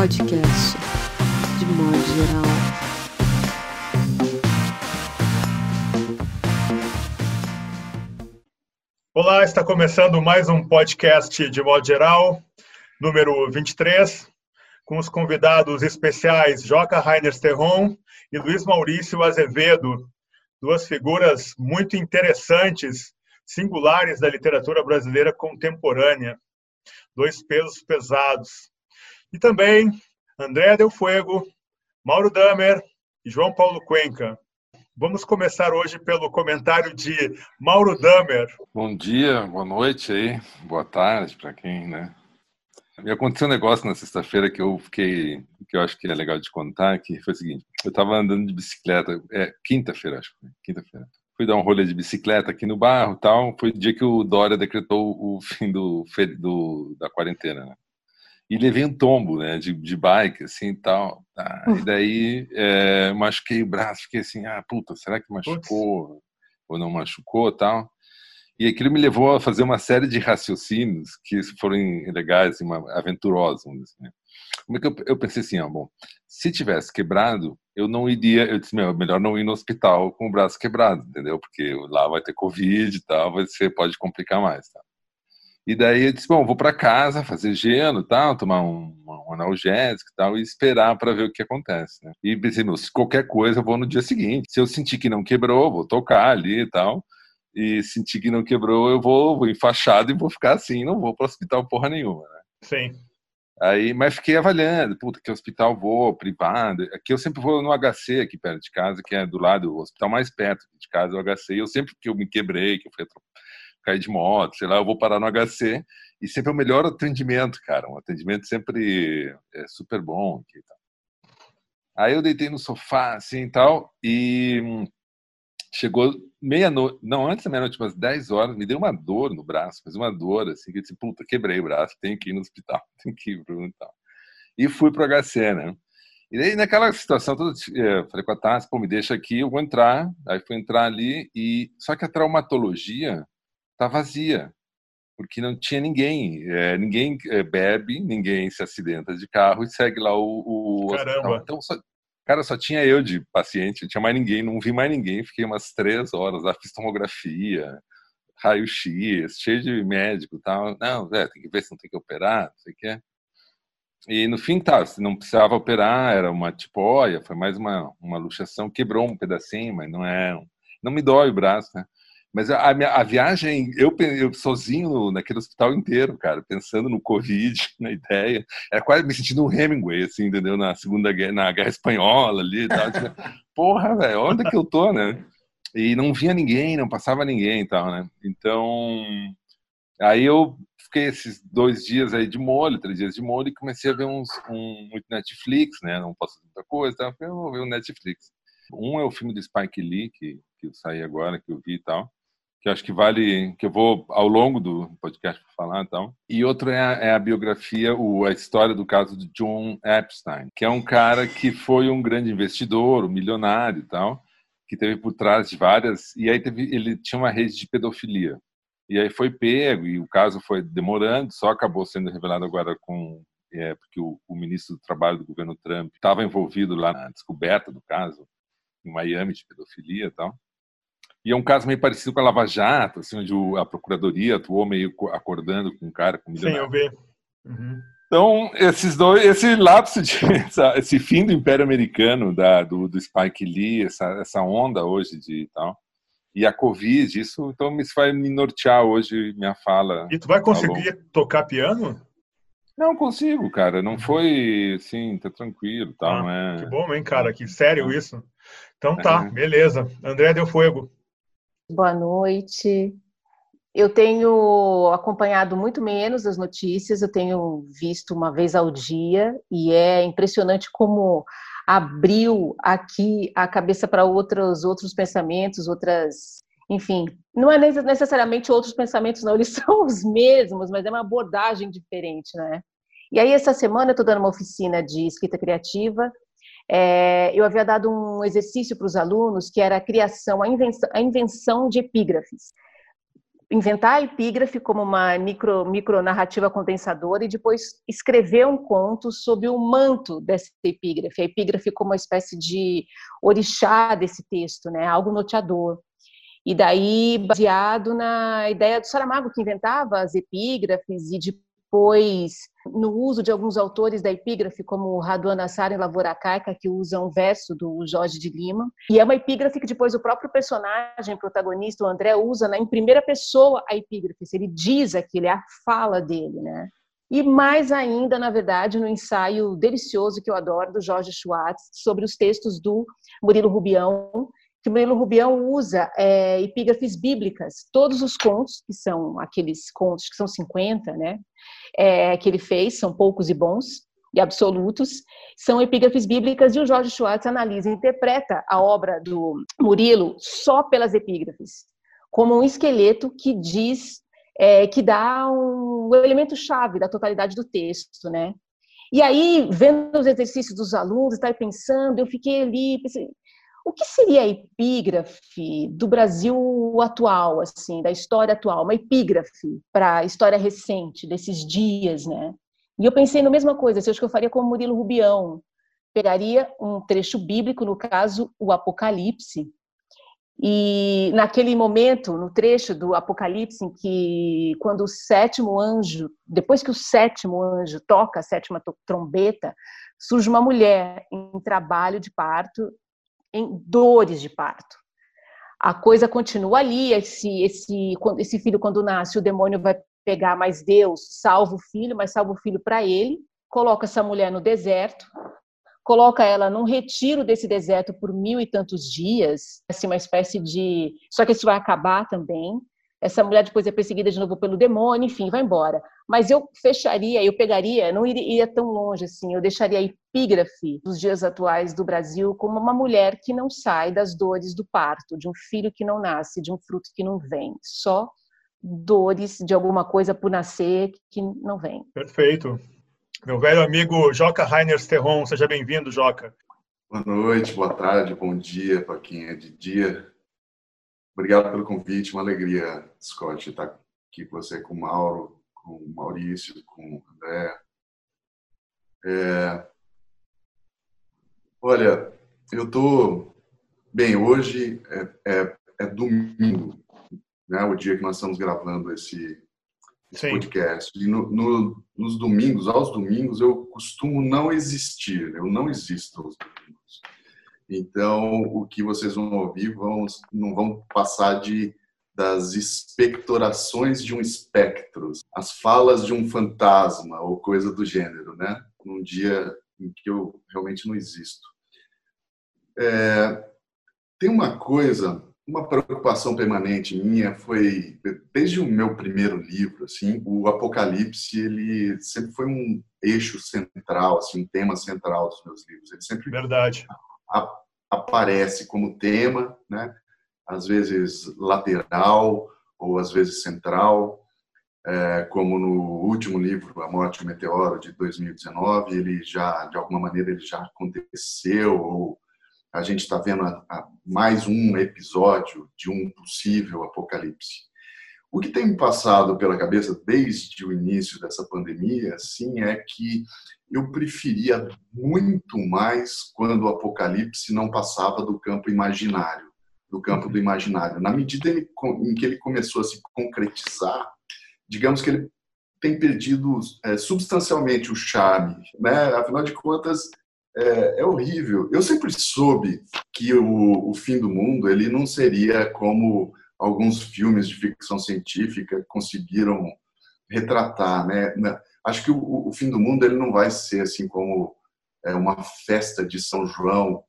podcast, de modo geral. Olá, está começando mais um podcast de modo geral, número 23, com os convidados especiais Joca Rainer Sterron e Luiz Maurício Azevedo, duas figuras muito interessantes, singulares da literatura brasileira contemporânea, dois pesos pesados. E também André Del Fuego, Mauro Damer e João Paulo Cuenca. Vamos começar hoje pelo comentário de Mauro Damer. Bom dia, boa noite aí, boa tarde para quem, né? Me aconteceu um negócio na sexta-feira que eu fiquei, que eu acho que é legal de contar, que foi o seguinte: eu estava andando de bicicleta, é quinta-feira, acho quinta-feira. Fui dar um rolê de bicicleta aqui no bairro, tal. Foi o dia que o Dória decretou o fim do, do da quarentena. Né? E levei um tombo, né, de, de bike, assim, tal. Tá? E daí é, machuquei o braço, fiquei assim, ah, puta, será que machucou ou não machucou, tal. E aquilo me levou a fazer uma série de raciocínios que foram legais, uma, aventurosos. Assim, né? Como é que eu, eu pensei assim, ó, bom, se tivesse quebrado, eu não iria, eu disse, meu, melhor não ir no hospital com o braço quebrado, entendeu? Porque lá vai ter Covid e tal, você pode complicar mais, tá? E daí eu disse, bom, vou para casa fazer gelo, tal, tomar um, um analgésico e tal e esperar para ver o que acontece, né? E pensei, meu, se qualquer coisa eu vou no dia seguinte. Se eu sentir que não quebrou, vou tocar ali e tal. E sentir que não quebrou, eu vou, vou enfaixado e vou ficar assim, não vou para o hospital porra nenhuma, né? Sim. Aí, mas fiquei avaliando, puta, que hospital vou, privado. Aqui eu sempre vou no HC, aqui perto de casa, que é do lado, o hospital mais perto de casa, o HC. E eu sempre que eu me quebrei, que eu fui cair de moto, sei lá, eu vou parar no HC e sempre é o melhor atendimento, cara. Um atendimento sempre é super bom. Aqui, tá. Aí eu deitei no sofá, assim e tal, e chegou meia-noite, não, antes da meia-noite, umas 10 horas, me deu uma dor no braço, mas uma dor, assim, que eu disse, puta, quebrei o braço, tenho que ir no hospital, tenho que ir pro tal. E fui pro HC, né? E daí, naquela situação, toda, é, falei com a Tassi, pô, me deixa aqui, eu vou entrar. Aí fui entrar ali, e só que a traumatologia tá vazia, porque não tinha ninguém. É, ninguém é, bebe, ninguém se acidenta de carro e segue lá o. o Caramba! Então, só, cara, só tinha eu de paciente, não tinha mais ninguém, não vi mais ninguém. Fiquei umas três horas lá, fiz tomografia, raio-x, cheio de médico e tal. Não, é, tem que ver se não tem que operar, não sei o que. E no fim, tá, se não precisava operar, era uma tipóia, foi mais uma, uma luxação, quebrou um pedacinho, mas não é. Não me dói o braço, né? Mas a, minha, a viagem, eu, eu sozinho naquele hospital inteiro, cara, pensando no Covid, na ideia, era quase me sentindo um Hemingway, assim, entendeu? Na Segunda Guerra, na Guerra Espanhola ali e tal. Tipo, Porra, velho, onde é que eu tô, né? E não vinha ninguém, não passava ninguém e tal, né? Então, aí eu fiquei esses dois dias aí de molho, três dias de molho, e comecei a ver uns, um, muito Netflix, né? Não posso fazer muita coisa, tá? eu vou ver o Netflix. Um é o filme do Spike Lee, que, que eu saí agora, que eu vi e tal que acho que vale, que eu vou ao longo do podcast falar, então. E outro é a, é a, biografia, o, a história do caso de John Epstein, que é um cara que foi um grande investidor, um milionário e tal, que teve por trás de várias, e aí teve, ele tinha uma rede de pedofilia. E aí foi pego e o caso foi demorando, só acabou sendo revelado agora com é, porque o, o ministro do Trabalho do governo Trump estava envolvido lá na descoberta do caso em Miami de pedofilia e tal. E é um caso meio parecido com a Lava Jato, assim, onde a procuradoria atuou meio acordando com um cara com Sim, eu vi. Uhum. Então, esses dois, esse lapso de esse fim do Império Americano da, do, do Spike Lee, essa, essa onda hoje de tal, e a Covid, isso então me vai me nortear hoje minha fala. E tu vai conseguir tocar piano? Não consigo, cara. Não foi assim, tá tranquilo, tal, ah, é... Que bom, hein, cara? Que sério isso. Então tá, é. beleza. André deu fogo. Boa noite. Eu tenho acompanhado muito menos as notícias, eu tenho visto uma vez ao dia e é impressionante como abriu aqui a cabeça para outros outros pensamentos, outras, enfim, não é necessariamente outros pensamentos, não, eles são os mesmos, mas é uma abordagem diferente, né? E aí essa semana eu estou dando uma oficina de escrita criativa é, eu havia dado um exercício para os alunos que era a criação, a invenção, a invenção de epígrafes. inventar a epígrafe como uma micro, micronarrativa condensadora e depois escrever um conto sob o manto dessa epígrafe. A epígrafe como uma espécie de orixá desse texto, né? algo noteador. E daí, baseado na ideia do Saramago, que inventava as epígrafes e depois no uso de alguns autores da epígrafe, como Raduan Nassar em Lavoura Caica, que usa um verso do Jorge de Lima. E é uma epígrafe que depois o próprio personagem protagonista, o André, usa né, em primeira pessoa a epígrafe. Ele diz aquilo, é a fala dele, né? E mais ainda, na verdade, no ensaio delicioso que eu adoro do Jorge Schwartz sobre os textos do Murilo Rubião, que Murilo Rubião usa é, epígrafes bíblicas. Todos os contos, que são aqueles contos que são 50, né, é, que ele fez, são poucos e bons e absolutos, são epígrafes bíblicas e o Jorge Schwartz analisa e interpreta a obra do Murilo só pelas epígrafes, como um esqueleto que diz, é, que dá um, um elemento-chave da totalidade do texto, né? E aí, vendo os exercícios dos alunos, estava pensando, eu fiquei ali, pensei, o que seria a epígrafe do Brasil atual, assim, da história atual? Uma epígrafe para a história recente, desses dias, né? E eu pensei na mesma coisa, assim, acho que eu faria como Murilo Rubião. Pegaria um trecho bíblico, no caso, o Apocalipse, e naquele momento, no trecho do Apocalipse, em que quando o sétimo anjo, depois que o sétimo anjo toca a sétima trombeta, surge uma mulher em trabalho de parto em dores de parto. A coisa continua ali, esse, esse, esse filho, quando nasce, o demônio vai pegar, mas Deus salva o filho, mas salva o filho para ele, coloca essa mulher no deserto, coloca ela num retiro desse deserto por mil e tantos dias, assim, uma espécie de. Só que isso vai acabar também. Essa mulher depois é perseguida de novo pelo demônio, enfim, vai embora. Mas eu fecharia, eu pegaria, não iria tão longe assim, eu deixaria a epígrafe dos dias atuais do Brasil como uma mulher que não sai das dores do parto, de um filho que não nasce, de um fruto que não vem, só dores de alguma coisa por nascer que não vem. Perfeito. Meu velho amigo Joca Rainer Sterron, seja bem-vindo, Joca. Boa noite, boa tarde, bom dia para quem é de dia. Obrigado pelo convite, uma alegria, Scott, estar aqui com você, com o Mauro, com o Maurício, com o André. É... Olha, eu estou bem. Hoje é, é, é, domingo, né? O dia que nós estamos gravando esse, esse podcast. E no, no, nos domingos, aos domingos, eu costumo não existir. Eu não existo aos domingos. Então, o que vocês vão ouvir vão, não vão passar de das expectorações de um espectro, as falas de um fantasma ou coisa do gênero, né? Num dia em que eu realmente não existo. É, tem uma coisa, uma preocupação permanente minha foi desde o meu primeiro livro, assim, o Apocalipse ele sempre foi um eixo central, assim, um tema central dos meus livros. Ele sempre verdade aparece como tema, né? Às vezes lateral ou às vezes central, é, como no último livro, A Morte do Meteoro, de 2019, ele já, de alguma maneira, ele já aconteceu, ou a gente está vendo a, a mais um episódio de um possível apocalipse. O que tem me passado pela cabeça desde o início dessa pandemia, sim, é que eu preferia muito mais quando o apocalipse não passava do campo imaginário, do campo do imaginário. Na medida em que ele começou a se concretizar, digamos que ele tem perdido é, substancialmente o charme, né? Afinal de contas, é, é, horrível. Eu sempre soube que o, o fim do mundo ele não seria como alguns filmes de ficção científica conseguiram retratar, né? acho que o, o, fim do mundo ele não vai ser assim como é, uma festa de São João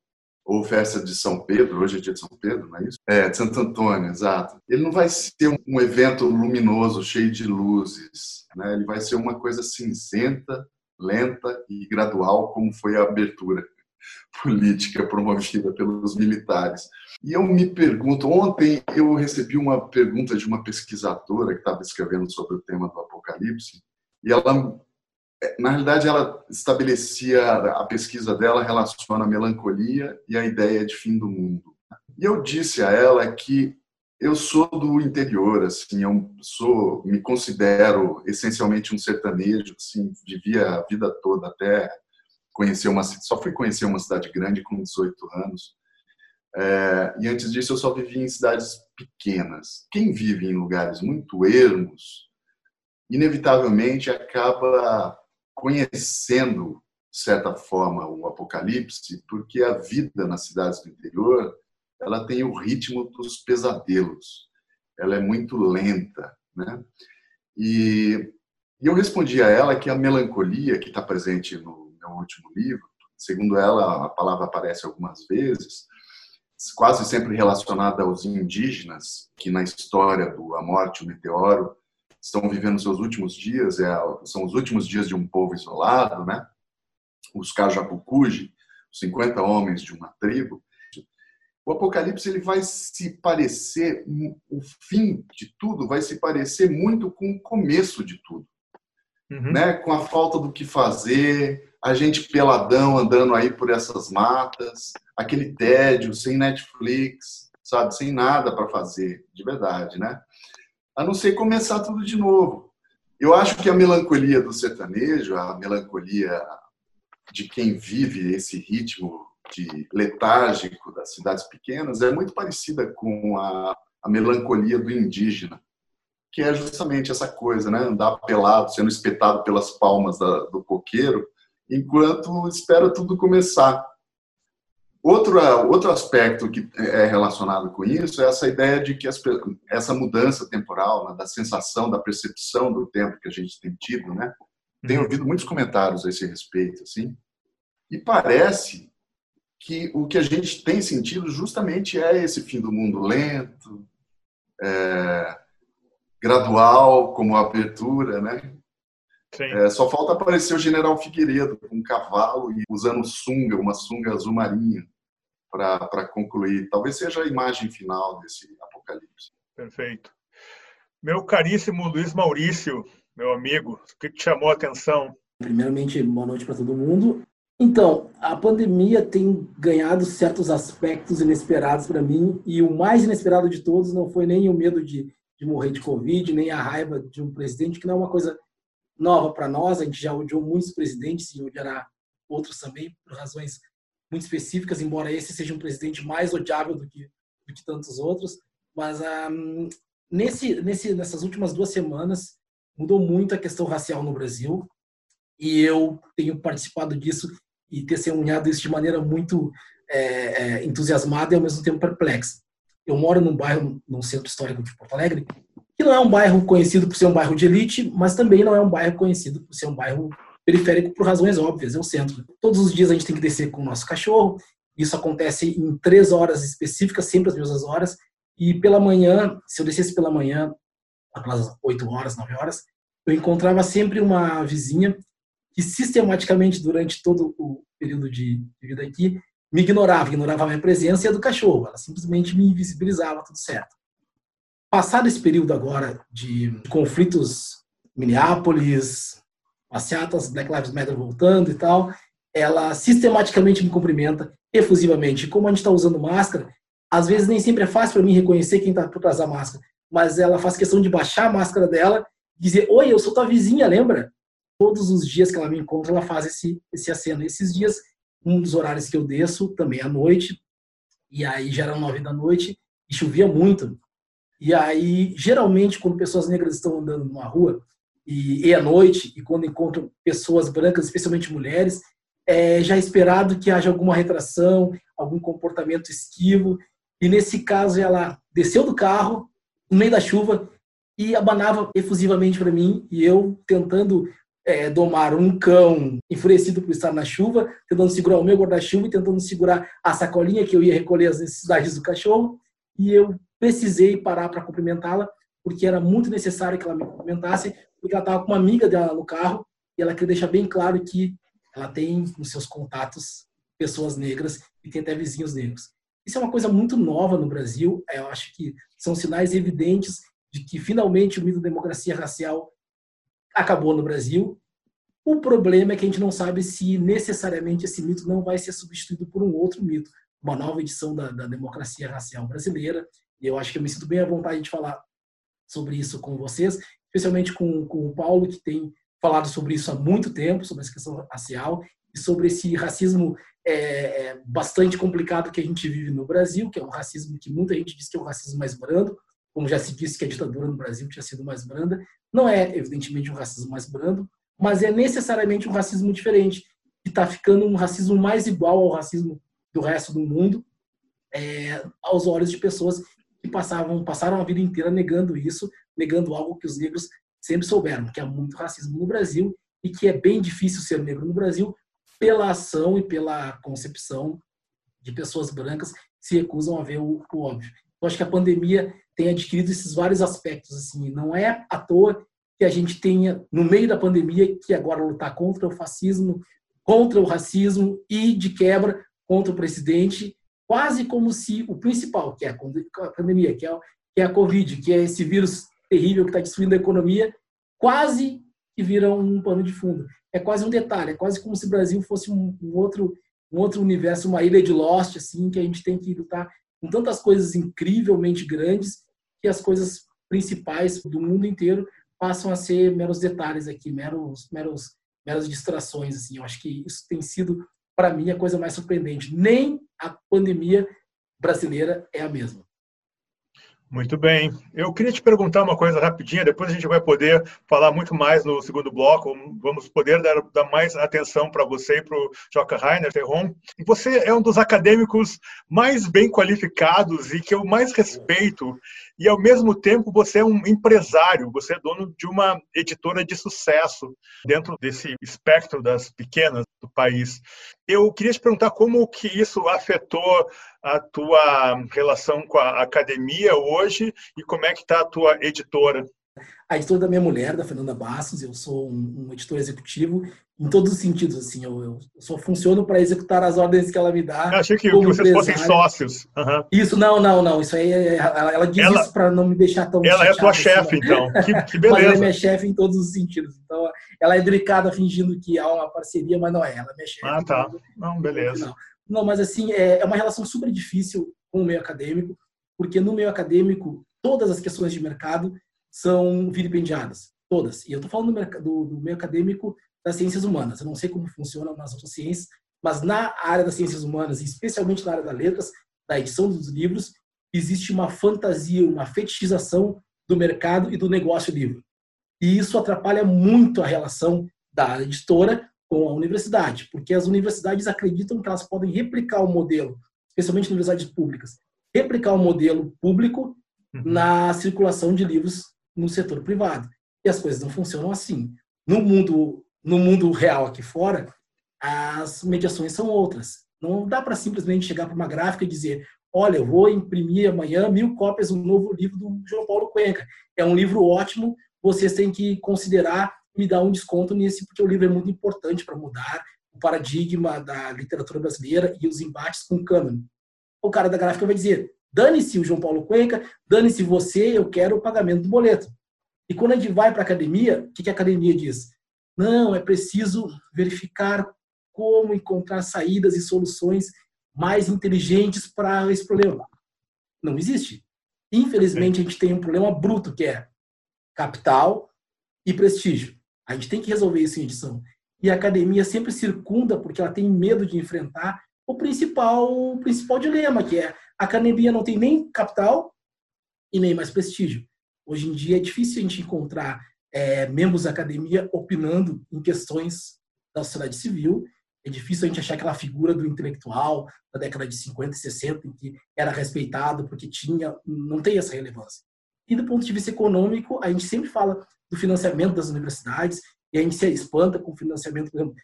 ou festa de São Pedro, hoje é dia de São Pedro, não é isso? É, de Santo Antônio, exato. Ele não vai ser um, evento luminoso, cheio de luzes, né? ele vai ser uma coisa cinzenta, lenta e gradual, como foi a abertura política promovida pelos militares. E eu me pergunto, ontem eu recebi uma pergunta de uma pesquisadora que estava escrevendo sobre o tema do Apocalipse, e ela, na realidade, ela estabelecia a pesquisa dela relaciona a melancolia e a ideia de fim do mundo. E eu disse a ela que eu sou do interior, assim, eu sou, me considero essencialmente um sertanejo, assim, vivia a vida toda até conhecer uma, só fui conhecer uma cidade grande com 18 anos. É, e antes disso eu só vivi em cidades pequenas. Quem vive em lugares muito ermos, inevitavelmente acaba conhecendo, de certa forma, o apocalipse, porque a vida nas cidades do interior ela tem o ritmo dos pesadelos. Ela é muito lenta, né? E, e eu respondi a ela que a melancolia que está presente no meu último livro, segundo ela, a palavra aparece algumas vezes, quase sempre relacionada aos indígenas, que na história do A Morte, o Meteoro, estão vivendo seus últimos dias, é, são os últimos dias de um povo isolado, né? Os Kajapukuji, 50 homens de uma tribo, o Apocalipse ele vai se parecer, o fim de tudo vai se parecer muito com o começo de tudo. Uhum. Né? Com a falta do que fazer, a gente peladão andando aí por essas matas, aquele tédio, sem Netflix, sabe? Sem nada para fazer, de verdade, né? A não ser começar tudo de novo. Eu acho que a melancolia do sertanejo, a melancolia de quem vive esse ritmo de letárgico das cidades pequenas é muito parecida com a, a melancolia do indígena, que é justamente essa coisa, né? Andar pelado, sendo espetado pelas palmas da, do coqueiro, enquanto espera tudo começar. Outro, outro aspecto que é relacionado com isso é essa ideia de que as, essa mudança temporal, né, da sensação, da percepção do tempo que a gente tem tido, né? Tenho uhum. ouvido muitos comentários a esse respeito, assim, e parece que o que a gente tem sentido justamente é esse fim do mundo lento, é, gradual, como a abertura, né? É, só falta aparecer o general Figueiredo com um cavalo e usando sunga, uma sunga azul marinha, para concluir. Talvez seja a imagem final desse apocalipse. Perfeito. Meu caríssimo Luiz Maurício, meu amigo, o que te chamou a atenção? Primeiramente, boa noite para todo mundo. Então, a pandemia tem ganhado certos aspectos inesperados para mim, e o mais inesperado de todos não foi nem o medo de, de morrer de Covid, nem a raiva de um presidente, que não é uma coisa nova para nós, a gente já odiou muitos presidentes e odiará outros também, por razões muito específicas, embora esse seja um presidente mais odiável do que, do que tantos outros. Mas um, nesse, nesse, nessas últimas duas semanas mudou muito a questão racial no Brasil, e eu tenho participado disso e testemunhado isso de maneira muito é, é, entusiasmada e ao mesmo tempo perplexa. Eu moro num bairro, num centro histórico de Porto Alegre, que não é um bairro conhecido por ser um bairro de elite, mas também não é um bairro conhecido por ser um bairro periférico por razões óbvias, é o centro. Todos os dias a gente tem que descer com o nosso cachorro, isso acontece em três horas específicas, sempre as mesmas horas, e pela manhã, se eu descesse pela manhã, aquelas oito horas, nove horas, eu encontrava sempre uma vizinha que sistematicamente, durante todo o período de vida aqui, me ignorava, ignorava a minha presença e a do cachorro. Ela simplesmente me invisibilizava, tudo certo. Passado esse período agora de conflitos Minneapolis, passeatas, Black Lives Matter voltando e tal, ela sistematicamente me cumprimenta efusivamente. Como a gente está usando máscara, às vezes nem sempre é fácil para mim reconhecer quem está por trás da máscara, mas ela faz questão de baixar a máscara dela dizer: Oi, eu sou tua vizinha, lembra? todos os dias que ela me encontra, ela faz esse, esse aceno. Esses dias, um dos horários que eu desço, também à noite, e aí já eram nove da noite, e chovia muito. E aí, geralmente, quando pessoas negras estão andando numa rua, e, e à noite, e quando encontram pessoas brancas, especialmente mulheres, é já esperado que haja alguma retração, algum comportamento esquivo. E nesse caso, ela desceu do carro, no meio da chuva, e abanava efusivamente para mim, e eu tentando é, domar um cão enfurecido por estar na chuva, tentando segurar o meu guarda-chuva e tentando segurar a sacolinha que eu ia recolher as necessidades do cachorro. E eu precisei parar para cumprimentá-la, porque era muito necessário que ela me cumprimentasse, porque ela estava com uma amiga dela no carro e ela queria deixar bem claro que ela tem nos seus contatos pessoas negras e tem até vizinhos negros. Isso é uma coisa muito nova no Brasil. Eu acho que são sinais evidentes de que finalmente o mito da democracia racial acabou no Brasil. O problema é que a gente não sabe se necessariamente esse mito não vai ser substituído por um outro mito, uma nova edição da, da democracia racial brasileira, E eu acho que eu me sinto bem à vontade de falar sobre isso com vocês, especialmente com, com o Paulo, que tem falado sobre isso há muito tempo, sobre essa questão racial e sobre esse racismo é, é, bastante complicado que a gente vive no Brasil, que é um racismo que muita gente diz que é um racismo mais brando, como já se disse que a ditadura no Brasil tinha sido mais branda. Não é, evidentemente, um racismo mais brando, mas é necessariamente um racismo diferente, que está ficando um racismo mais igual ao racismo do resto do mundo, é, aos olhos de pessoas que passavam, passaram a vida inteira negando isso, negando algo que os negros sempre souberam, que há muito racismo no Brasil e que é bem difícil ser negro no Brasil pela ação e pela concepção de pessoas brancas se recusam a ver o, o óbvio. Eu acho que a pandemia tem adquirido esses vários aspectos. Assim, não é à toa que a gente tenha, no meio da pandemia, que agora lutar contra o fascismo, contra o racismo e, de quebra, contra o presidente, quase como se o principal, que é a pandemia, que é, que é a Covid, que é esse vírus terrível que está destruindo a economia, quase que vira um pano de fundo. É quase um detalhe, é quase como se o Brasil fosse um, um outro um outro universo, uma ilha de Lost, assim, que a gente tem que lutar com tantas coisas incrivelmente grandes que as coisas principais do mundo inteiro passam a ser meros detalhes aqui, meros, meros, meras distrações, assim. Eu acho que isso tem sido, para mim, a coisa mais surpreendente. Nem a pandemia brasileira é a mesma. Muito bem. Eu queria te perguntar uma coisa rapidinha, depois a gente vai poder falar muito mais no segundo bloco, vamos poder dar, dar mais atenção para você e para o Joca Rainer Ferron. Você é um dos acadêmicos mais bem qualificados e que eu mais respeito, e ao mesmo tempo você é um empresário, você é dono de uma editora de sucesso dentro desse espectro das pequenas do país. Eu queria te perguntar como que isso afetou a tua relação com a academia hoje e como é que está a tua editora? A editora da minha mulher, da Fernanda Bastos, eu sou um, um editor executivo em todos os sentidos, assim, eu, eu só funciono para executar as ordens que ela me dá. Eu achei que, que vocês fossem sócios. Uhum. Isso, não, não, não, isso aí, é, ela, ela diz ela, isso para não me deixar tão Ela é tua chefe, assim, então, que, que beleza. mas ela é minha chefe em todos os sentidos, então ela é delicada fingindo que há uma parceria, mas não é, ela é minha chefe. Ah, tá, não, beleza. Não. Não, mas assim, é, é uma relação super difícil com o meio acadêmico, porque no meio acadêmico, todas as questões de mercado são vilipendiadas. Todas. E eu estou falando do, do, do, meio acadêmico das ciências humanas. Eu não sei como funciona nas outras ciências, mas na área das ciências humanas, especialmente na área das letras, da edição dos livros, existe uma fantasia, uma fetichização do mercado e do negócio livre. E isso atrapalha muito a relação da editora com a universidade, porque as universidades acreditam que elas podem replicar o modelo, especialmente universidades públicas, replicar o modelo público uhum. na circulação de livros no setor privado. E as coisas não funcionam assim. No mundo, no mundo real aqui fora, as mediações são outras. Não dá para simplesmente chegar para uma gráfica e dizer: olha, eu vou imprimir amanhã mil cópias do novo livro do João Paulo Cuenca. É um livro ótimo, vocês têm que considerar me dá um desconto nesse, porque o livro é muito importante para mudar o paradigma da literatura brasileira e os embates com o cânone. O cara da gráfica vai dizer: dane-se o João Paulo Cuenca, dane-se você, eu quero o pagamento do boleto. E quando a gente vai para a academia, o que a academia diz? Não, é preciso verificar como encontrar saídas e soluções mais inteligentes para esse problema. Não existe. Infelizmente, a gente tem um problema bruto, que é capital e prestígio. A gente tem que resolver isso em edição. E a academia sempre circunda, porque ela tem medo de enfrentar o principal, o principal dilema, que é a academia não tem nem capital e nem mais prestígio. Hoje em dia é difícil a gente encontrar é, membros da academia opinando em questões da sociedade civil. É difícil a gente achar aquela figura do intelectual da década de 50 e 60 em que era respeitado porque tinha, não tem essa relevância. E do ponto de vista econômico, a gente sempre fala do financiamento das universidades, e a gente se espanta com o financiamento, por exemplo,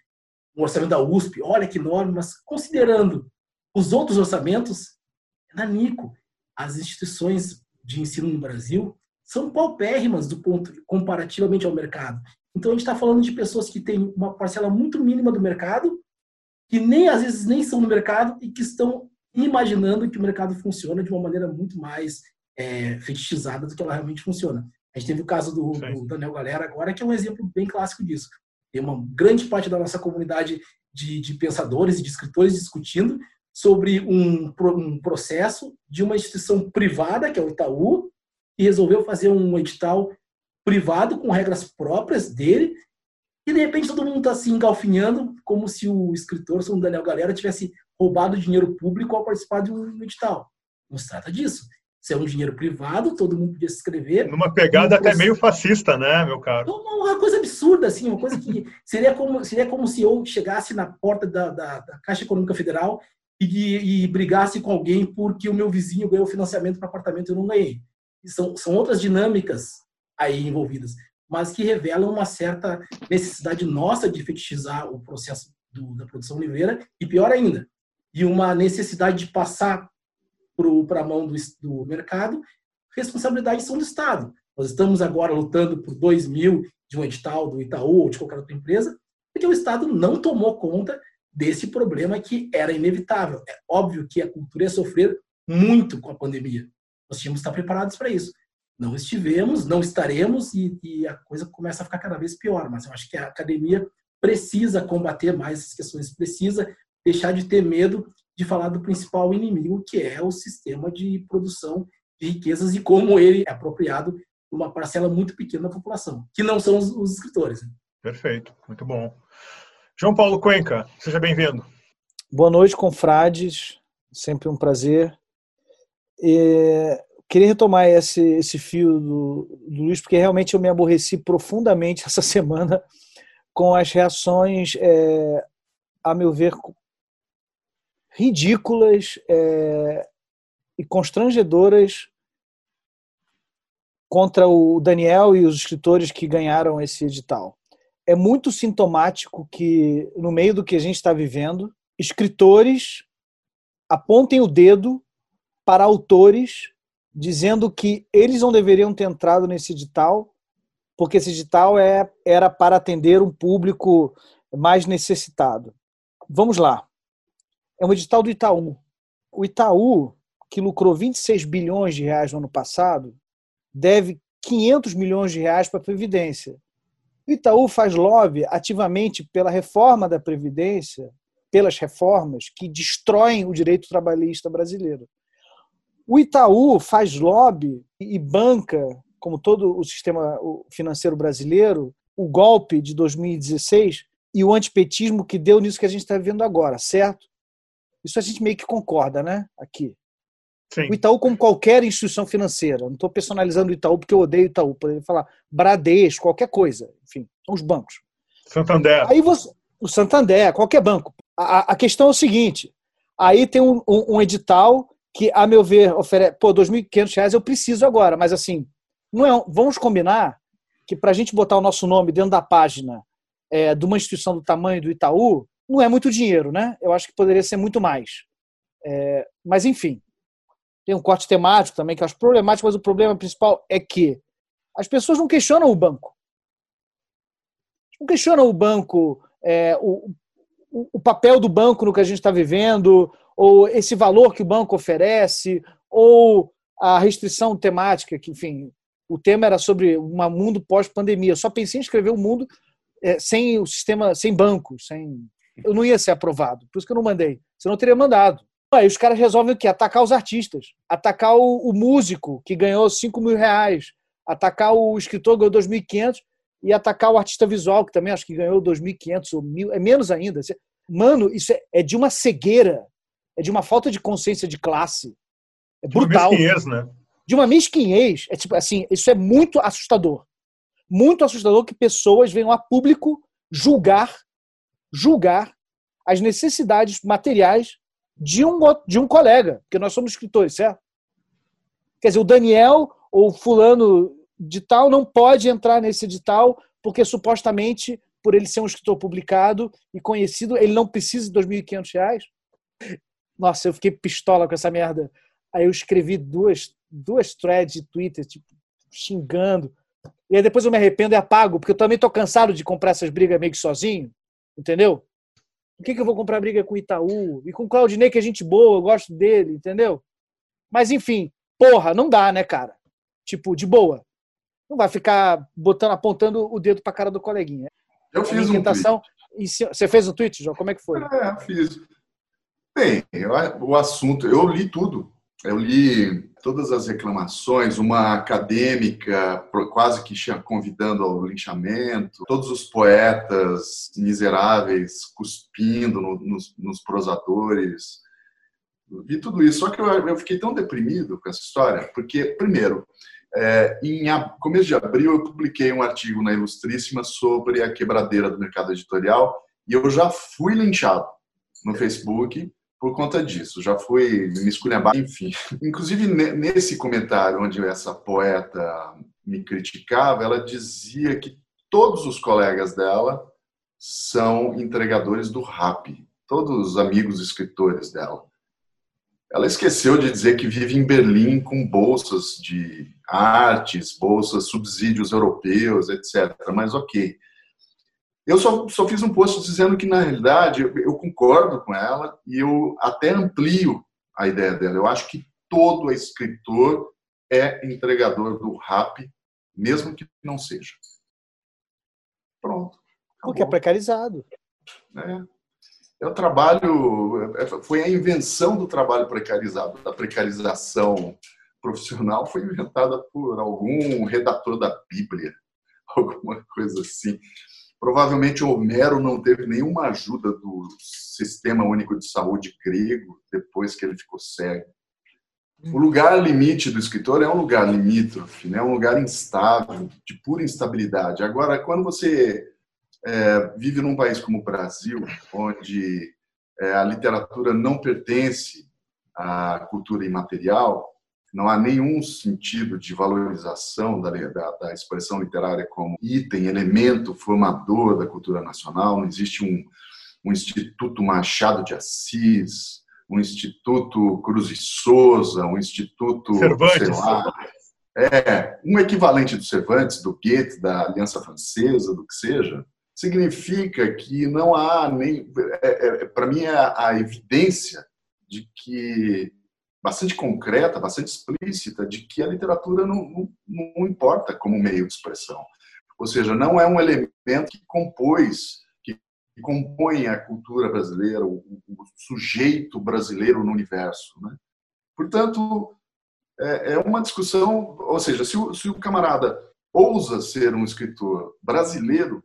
o orçamento da USP, olha que enorme, mas considerando os outros orçamentos, na Nico, as instituições de ensino no Brasil são paupérrimas do ponto comparativamente ao mercado. Então a gente está falando de pessoas que têm uma parcela muito mínima do mercado, que nem às vezes nem são no mercado e que estão imaginando que o mercado funciona de uma maneira muito mais é, fetichizada do que ela realmente funciona. A gente teve o caso do, do, Daniel Galera agora, que é um exemplo bem clássico disso. Tem uma grande parte da nossa comunidade de, de pensadores e de escritores discutindo sobre um, um processo de uma instituição privada, que é o Itaú, e resolveu fazer um edital privado com regras próprias dele, e de repente todo mundo está se engalfinhando como se o escritor, São Daniel Galera, tivesse roubado dinheiro público ao participar de um edital. Não se trata disso. Isso é um dinheiro privado, todo mundo podia se inscrever. Numa pegada até meio fascista, né, meu caro? Uma coisa absurda, assim, uma coisa que seria como, seria como se eu chegasse na porta da, da, da Caixa Econômica Federal e, e, brigasse com alguém porque o meu vizinho ganhou financiamento para apartamento e eu não ganhei. são, são outras dinâmicas aí envolvidas, mas que revelam uma certa necessidade nossa de fetichizar o processo do, da produção livreira e pior ainda, e uma necessidade de passar para a mão do, do mercado responsabilidades são do Estado. Nós estamos agora lutando por 2 mil de um edital do Itaú ou de qualquer outra empresa, porque o Estado não tomou conta desse problema que era inevitável. É óbvio que a cultura ia sofrer muito com a pandemia. Nós tínhamos que estar preparados para isso. Não estivemos, não estaremos e, e, a coisa começa a ficar cada vez pior. Mas eu acho que a academia precisa combater mais essas questões, precisa deixar de ter medo de falar do principal inimigo, que é o sistema de produção de riquezas e como ele é apropriado por uma parcela muito pequena da população, que não são os, os escritores. Perfeito, muito bom. João Paulo Cuenca, seja bem-vindo. Boa noite, confrades. Sempre um prazer. E queria retomar esse, esse fio do, do Luiz, porque realmente eu me aborreci profundamente essa semana com as reações, é, a meu ver, ridículas é, e constrangedoras contra o Daniel e os escritores que ganharam esse edital é muito sintomático que, no meio do que a gente está vivendo, escritores apontem o dedo para autores dizendo que eles não deveriam ter entrado nesse edital, porque esse edital é, era para atender um público mais necessitado. Vamos lá. É um edital do Itaú. O Itaú, que lucrou 26 bilhões de reais no ano passado, deve 500 milhões de reais para a Previdência. O Itaú faz lobby ativamente pela reforma da Previdência, pelas reformas que destroem o direito trabalhista brasileiro. O Itaú faz lobby e banca, como todo o sistema financeiro brasileiro, o golpe de 2016 e o antipetismo que deu nisso que a gente está vendo agora, certo? Isso a gente meio que concorda, né? Aqui. Sim. O Itaú, como qualquer instituição financeira, não estou personalizando o Itaú porque eu odeio o Itaú, poderia falar Bradesco, qualquer coisa, enfim, são os bancos. Santander. Aí você, o Santander, qualquer banco. A, a questão é o seguinte: aí tem um, um, um edital que, a meu ver, oferece, pô, R$ 2.500 eu preciso agora, mas assim, não é, vamos combinar que para a gente botar o nosso nome dentro da página é, de uma instituição do tamanho do Itaú, não é muito dinheiro, né? Eu acho que poderia ser muito mais. É, mas, enfim, tem um corte temático também que eu acho problemático, mas o problema principal é que as pessoas não questionam o banco. Não questionam o banco, é, o, o, o papel do banco no que a gente está vivendo, ou esse valor que o banco oferece, ou a restrição temática, que, enfim, o tema era sobre um mundo pós-pandemia. Eu só pensei em escrever um mundo é, sem o sistema, sem bancos, sem. Eu não ia ser aprovado, por isso que eu não mandei. Senão eu teria mandado. Aí os caras resolvem o quê? Atacar os artistas. Atacar o, o músico, que ganhou 5 mil reais. Atacar o escritor, que ganhou 2.500. E atacar o artista visual, que também acho que ganhou 2.500 ou mil. É menos ainda. Mano, isso é, é, de uma cegueira. É de uma falta de consciência de classe. É brutal. De uma mesquinhez, né? De uma mesquinhez. É tipo assim, isso é muito assustador. Muito assustador que pessoas venham a público julgar, julgar as necessidades materiais de um, de um colega, porque nós somos escritores, certo? Quer dizer, o Daniel ou fulano de tal não pode entrar nesse edital porque supostamente por ele ser um escritor publicado e conhecido, ele não precisa de R$ 2.500. Nossa, eu fiquei pistola com essa merda. Aí eu escrevi duas, duas threads de Twitter, tipo, xingando. E aí depois eu me arrependo e apago, porque eu também tô cansado de comprar essas brigas meio que sozinho, entendeu? Por que, que eu vou comprar briga com o Itaú? E com o Claudinei, que é gente boa, eu gosto dele, entendeu? Mas, enfim, porra, não dá, né, cara? Tipo, de boa. Não vai ficar botando, apontando o dedo pra cara do coleguinha. Eu fiz um tweet. Você fez um tweet, João? Como é que foi? É, fiz. Bem, eu, o assunto, eu li tudo. Eu li todas as reclamações, uma acadêmica quase que convidando ao linchamento, todos os poetas miseráveis cuspindo no, nos, nos, prosadores. Vi tudo isso, só que eu, eu, fiquei tão deprimido com essa história, porque, primeiro, é, em começo de abril eu publiquei um artigo na Ilustríssima sobre a quebradeira do mercado editorial e eu já fui linchado no Facebook por conta disso. Já fui me esculhambar, enfim. Inclusive, nesse comentário onde essa poeta me criticava, ela dizia que todos os colegas dela são entregadores do rap, todos os amigos escritores dela. Ela esqueceu de dizer que vive em Berlim com bolsas de artes, bolsas, subsídios europeus, etc. Mas ok. Eu só, só fiz um post dizendo que, na realidade, eu, eu concordo com ela e eu até amplio a ideia dela. Eu acho que todo escritor é entregador do rap, mesmo que não seja. Pronto. Acabou. Porque é precarizado. É. É o trabalho, é, foi a invenção do trabalho precarizado, da precarização profissional, foi inventada por algum redator da Bíblia, alguma coisa assim. Provavelmente Homero não teve nenhuma ajuda do Sistema Único de Saúde grego depois que ele ficou cego. O lugar limite do escritor é um lugar limítrofe, né? um lugar instável, de pura instabilidade. Agora, quando você é, vive num país como o Brasil, onde é, a literatura não pertence à cultura imaterial, não há nenhum sentido de valorização da, da, da, expressão literária como item, elemento formador da cultura nacional. Não existe um, um Instituto Machado de Assis, um Instituto Cruz e Souza, um Instituto. Cervantes. Lá, é, um equivalente do Cervantes, do Goethe, da Aliança Francesa, do que seja, significa que não há nem. É, é, Para mim, é a evidência de que bastante concreta, bastante explícita, de que a literatura não, não, não, importa como meio de expressão. Ou seja, não é um elemento que compôs, que, compõe a cultura brasileira, o, o, sujeito brasileiro no universo. Né? Portanto, é, é, uma discussão, ou seja, se o, se o camarada ousa ser um escritor brasileiro,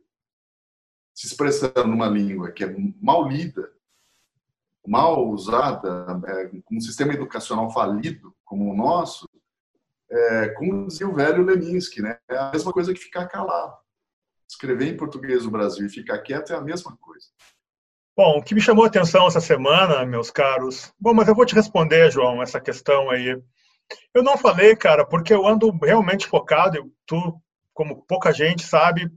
se expressando numa língua que é mal lida, mal usada, é, com um sistema educacional falido como o nosso, é, como dizia o velho Leminski, né? é a mesma coisa que ficar calado. Escrever em português no Brasil e ficar quieto é a mesma coisa. Bom, o que me chamou a atenção essa semana, meus caros. Bom, mas eu vou te responder, João, essa questão aí. Eu não falei, cara, porque eu ando realmente focado, tu, como pouca gente sabe,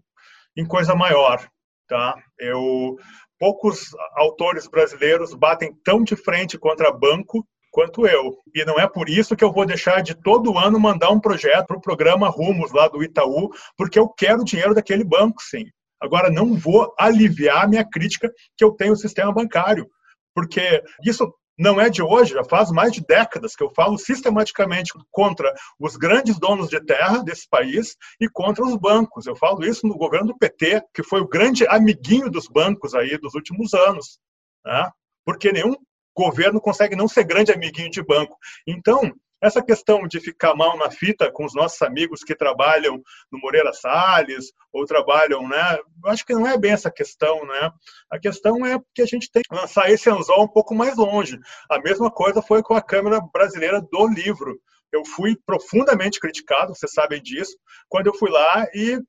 em coisa maior, tá? Eu poucos autores brasileiros batem tão de frente contra banco quanto eu. E não é por isso que eu vou deixar de todo ano mandar um projeto para o programa Rumos lá do Itaú, porque eu quero o dinheiro daquele banco, sim. Agora, não vou aliviar minha crítica que eu tenho o sistema bancário, porque isso não é de hoje, já faz mais de décadas que eu falo sistematicamente contra os grandes donos de terra desse país e contra os bancos. Eu falo isso no governo do PT, que foi o grande amiguinho dos bancos aí dos últimos anos, né? porque nenhum governo consegue não ser grande amiguinho de banco. Então, essa questão de ficar mal na fita com os nossos amigos que trabalham no Moreira Salles ou trabalham, né? Eu acho que não é bem essa questão, né? A questão é que a gente tem que lançar esse anzol um pouco mais longe. A mesma coisa foi com a Câmara Brasileira do Livro. Eu fui profundamente criticado, vocês sabem disso, quando eu fui lá e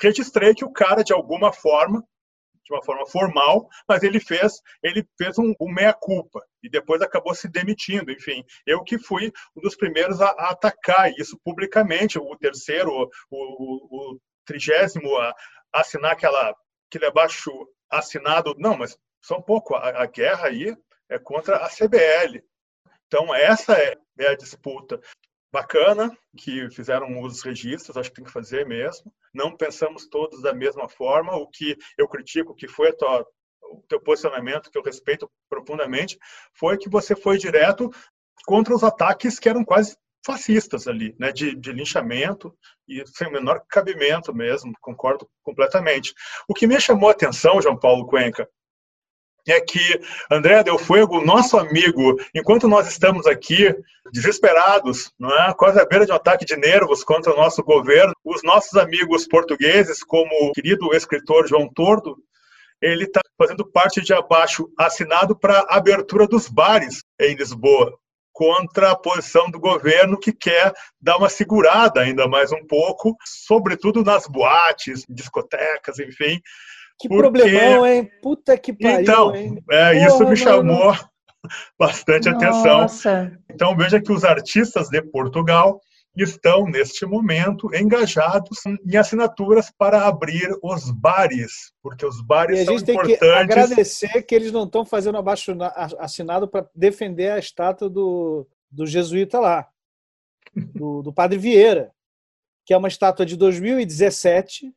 registrei que o cara, de alguma forma, de uma forma formal, mas ele fez, ele fez um, um meia-culpa e depois acabou se demitindo. Enfim, eu que fui um dos primeiros a, a atacar isso publicamente, o terceiro, o, o, o trigésimo a, a assinar aquela, aquele abaixo assinado. Não, mas só um pouco, a, a guerra aí é contra a CBL. Então, essa é, é a disputa bacana que fizeram os registros, acho que tem que fazer mesmo. Não pensamos todos da mesma forma. O que eu critico, que foi tua, o teu posicionamento, que eu respeito profundamente, foi que você foi direto contra os ataques que eram quase fascistas ali, né, de, de linchamento e sem o menor cabimento mesmo, concordo completamente. O que me chamou a atenção, João Paulo Cuenca, é que André Del Fuego, nosso amigo, enquanto nós estamos aqui desesperados, não é? quase à beira de um ataque de nervos contra o nosso governo, os nossos amigos portugueses, como o querido escritor João Tordo, ele está fazendo parte de abaixo assinado para a abertura dos bares em Lisboa, contra a posição do governo que quer dar uma segurada ainda mais um pouco, sobretudo nas boates, discotecas, enfim. Que porque... problemão, hein? Puta que pariu, então, hein? É, isso me chamou bastante Nossa. atenção. Então veja que os artistas de Portugal estão, neste momento, engajados em assinaturas para abrir os bares, porque os bares são importantes. a gente tem que agradecer que eles não estão fazendo abaixo assinado para defender a estátua do, do jesuíta lá, do, do Padre Vieira, que é uma estátua de 2017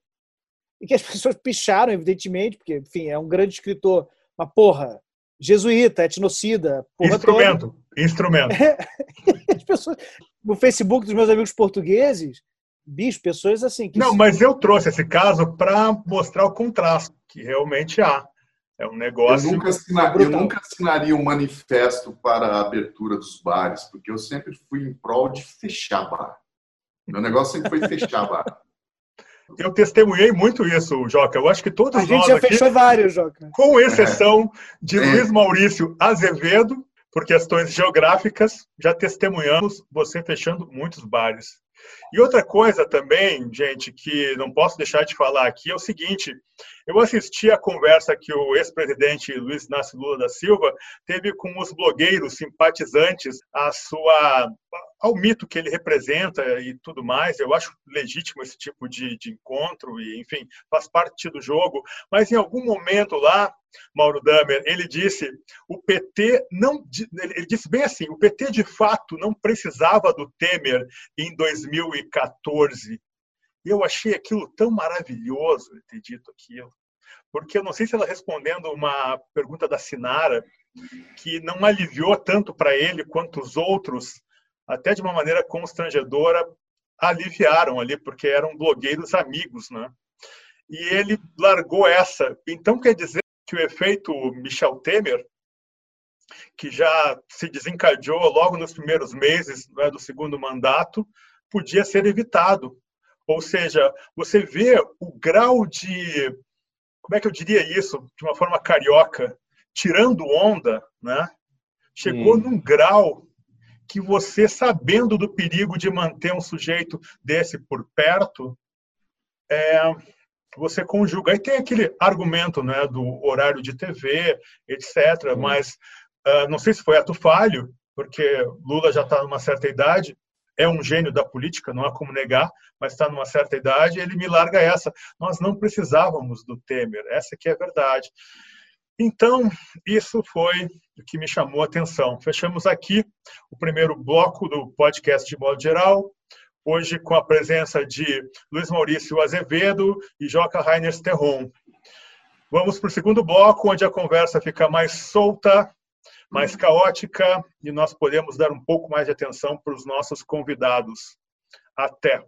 e que as pessoas picharam, evidentemente, porque, enfim, é um grande escritor, uma porra, jesuíta, etnocida. Instrumento, toda. instrumento. É, as pessoas, no Facebook dos meus amigos portugueses, bicho, pessoas assim. Não, mas eu trouxe esse caso para mostrar o contraste que realmente há. É um negócio. Eu nunca, assina... eu nunca assinaria um manifesto para a abertura dos bares, porque eu sempre fui em prol de fechar bar. Meu negócio sempre foi fechar bar. Eu testemunhei muito isso, Joca. Eu acho que todos nós. A gente nós já aqui, fechou vários, Joca. Com exceção é. de Luiz Maurício Azevedo, por questões geográficas, já testemunhamos você fechando muitos bares. E outra coisa também, gente, que não posso deixar de falar aqui é o seguinte: eu assisti a conversa que o ex-presidente Luiz Inácio Lula da Silva teve com os blogueiros simpatizantes à sua ao mito que ele representa e tudo mais. Eu acho legítimo esse tipo de, de encontro e, enfim, faz parte do jogo. Mas em algum momento lá, Mauro Damer, ele disse o PT não, ele disse bem assim, o PT de fato não precisava do Temer em 2014. Eu achei aquilo tão maravilhoso ter dito aquilo, porque eu não sei se ela respondendo uma pergunta da Sinara que não aliviou tanto para ele quanto os outros até de uma maneira constrangedora, aliviaram ali, porque eram blogueiros amigos, né? E ele largou essa. Então, quer dizer que o efeito Michel Temer, que já se desencadeou logo nos primeiros meses né, do segundo mandato, podia ser evitado. Ou seja, você vê o grau de, como é que eu diria isso, de uma forma carioca, tirando onda, né? Chegou hum. num grau que você, sabendo do perigo de manter um sujeito desse por perto, é, você conjuga. Aí tem aquele argumento né, do horário de TV, etc. Hum. Mas uh, não sei se foi ato falho, porque Lula já está numa certa idade, é um gênio da política, não há como negar, mas está numa certa idade, ele me larga essa. Nós não precisávamos do Temer, essa que é a verdade. Então, isso foi o que me chamou a atenção. Fechamos aqui o primeiro bloco do podcast de modo geral, hoje com a presença de Luiz Maurício Azevedo e Joca Rainer Terron. Vamos para o segundo bloco, onde a conversa fica mais solta, mais caótica e nós podemos dar um pouco mais de atenção para os nossos convidados. Até!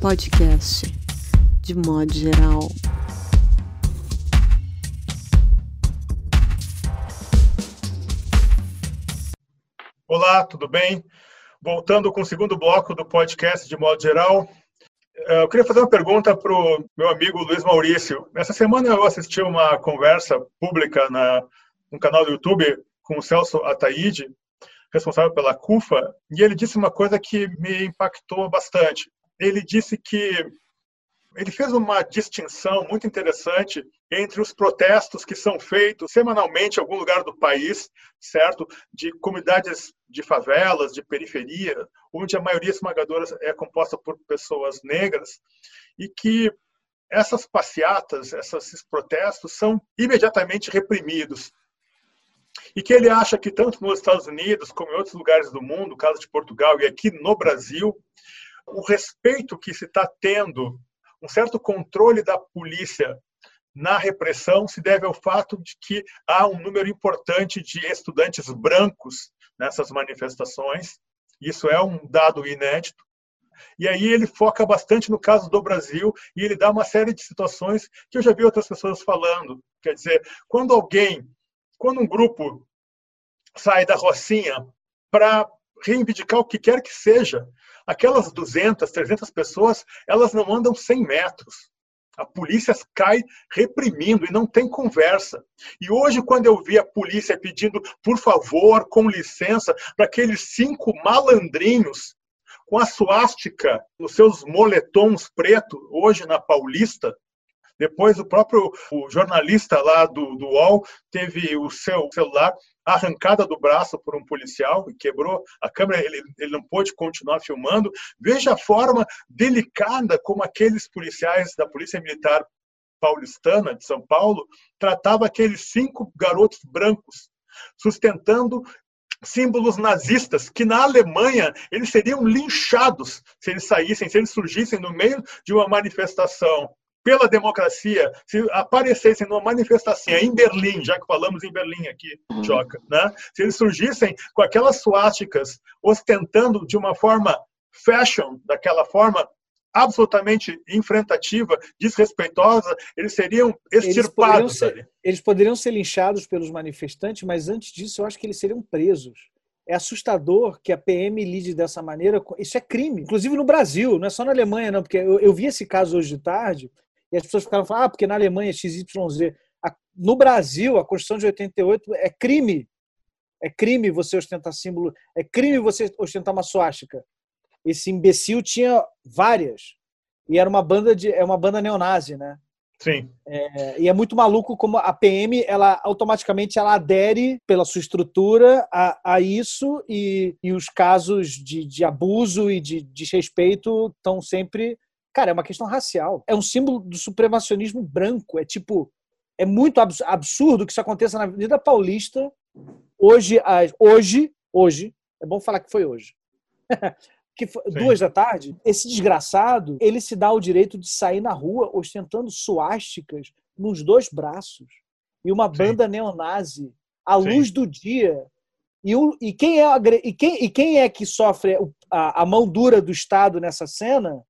podcast, de modo geral. Olá, tudo bem? Voltando com o segundo bloco do podcast, de modo geral. Eh, eu queria fazer uma pergunta para o meu amigo Luiz Maurício. Essa semana eu assisti uma conversa pública na, no canal do YouTube com o Celso Ataíde, responsável pela CUFA, e ele disse uma coisa que me impactou bastante ele disse que ele fez uma distinção muito interessante entre os protestos que são feitos semanalmente em algum lugar do país, certo? De comunidades de favelas, de periferia, onde a maioria esmagadora é composta por pessoas negras, e que essas passeatas, esses protestos são imediatamente reprimidos. E que ele acha que tanto nos Estados Unidos como em outros lugares do mundo, caso de Portugal e aqui no Brasil, o respeito que se está tendo, um certo controle da polícia na repressão se deve ao fato de que há um número importante de estudantes brancos nessas manifestações. Isso é um dado inédito. E aí ele foca bastante no caso do Brasil e ele dá uma série de situações que eu já vi outras pessoas falando. Quer dizer, quando alguém, quando um grupo sai da Rocinha para reivindicar o que quer que seja, aquelas 200, 300 pessoas, elas não andam 100 metros. A polícia cai reprimindo e não tem conversa. E hoje, quando eu vi a polícia pedindo, por favor, com licença, para aqueles cinco malandrinhos com a suástica nos seus moletons preto, hoje na Paulista, depois o próprio o jornalista lá do, do UOL teve o seu celular arrancada do braço por um policial e quebrou a câmera, ele, ele não pôde continuar filmando. Veja a forma delicada como aqueles policiais da Polícia Militar paulistana de São Paulo tratavam aqueles cinco garotos brancos, sustentando símbolos nazistas que na Alemanha eles seriam linchados se eles saíssem, se eles surgissem no meio de uma manifestação pela democracia, se aparecessem numa manifestação em Berlim, já que falamos em Berlim aqui, uhum. Joca, né? se eles surgissem com aquelas suásticas ostentando de uma forma fashion, daquela forma absolutamente enfrentativa, desrespeitosa, eles seriam extirpados. Eles poderiam, ser, eles poderiam ser linchados pelos manifestantes, mas antes disso eu acho que eles seriam presos. É assustador que a PM lide dessa maneira. Isso é crime. Inclusive no Brasil, não é só na Alemanha, não. Porque eu, eu vi esse caso hoje de tarde e as pessoas ficaram falando, ah, porque na Alemanha XYZ. No Brasil, a Constituição de 88 é crime. É crime você ostentar símbolo, é crime você ostentar uma suástica. Esse imbecil tinha várias. E era uma banda de é uma banda neonazi, né? Sim. É, e é muito maluco como a PM, ela automaticamente ela adere pela sua estrutura a, a isso e, e os casos de, de abuso e de desrespeito estão sempre Cara, é uma questão racial. É um símbolo do supremacionismo branco. É tipo. É muito absurdo que isso aconteça na Avenida Paulista. Hoje, hoje, hoje, é bom falar que foi hoje. que foi, duas da tarde, esse desgraçado, ele se dá o direito de sair na rua ostentando suásticas nos dois braços e uma banda Sim. neonazi à Sim. luz do dia. E, e, quem é, e, quem, e quem é que sofre a, a mão dura do Estado nessa cena?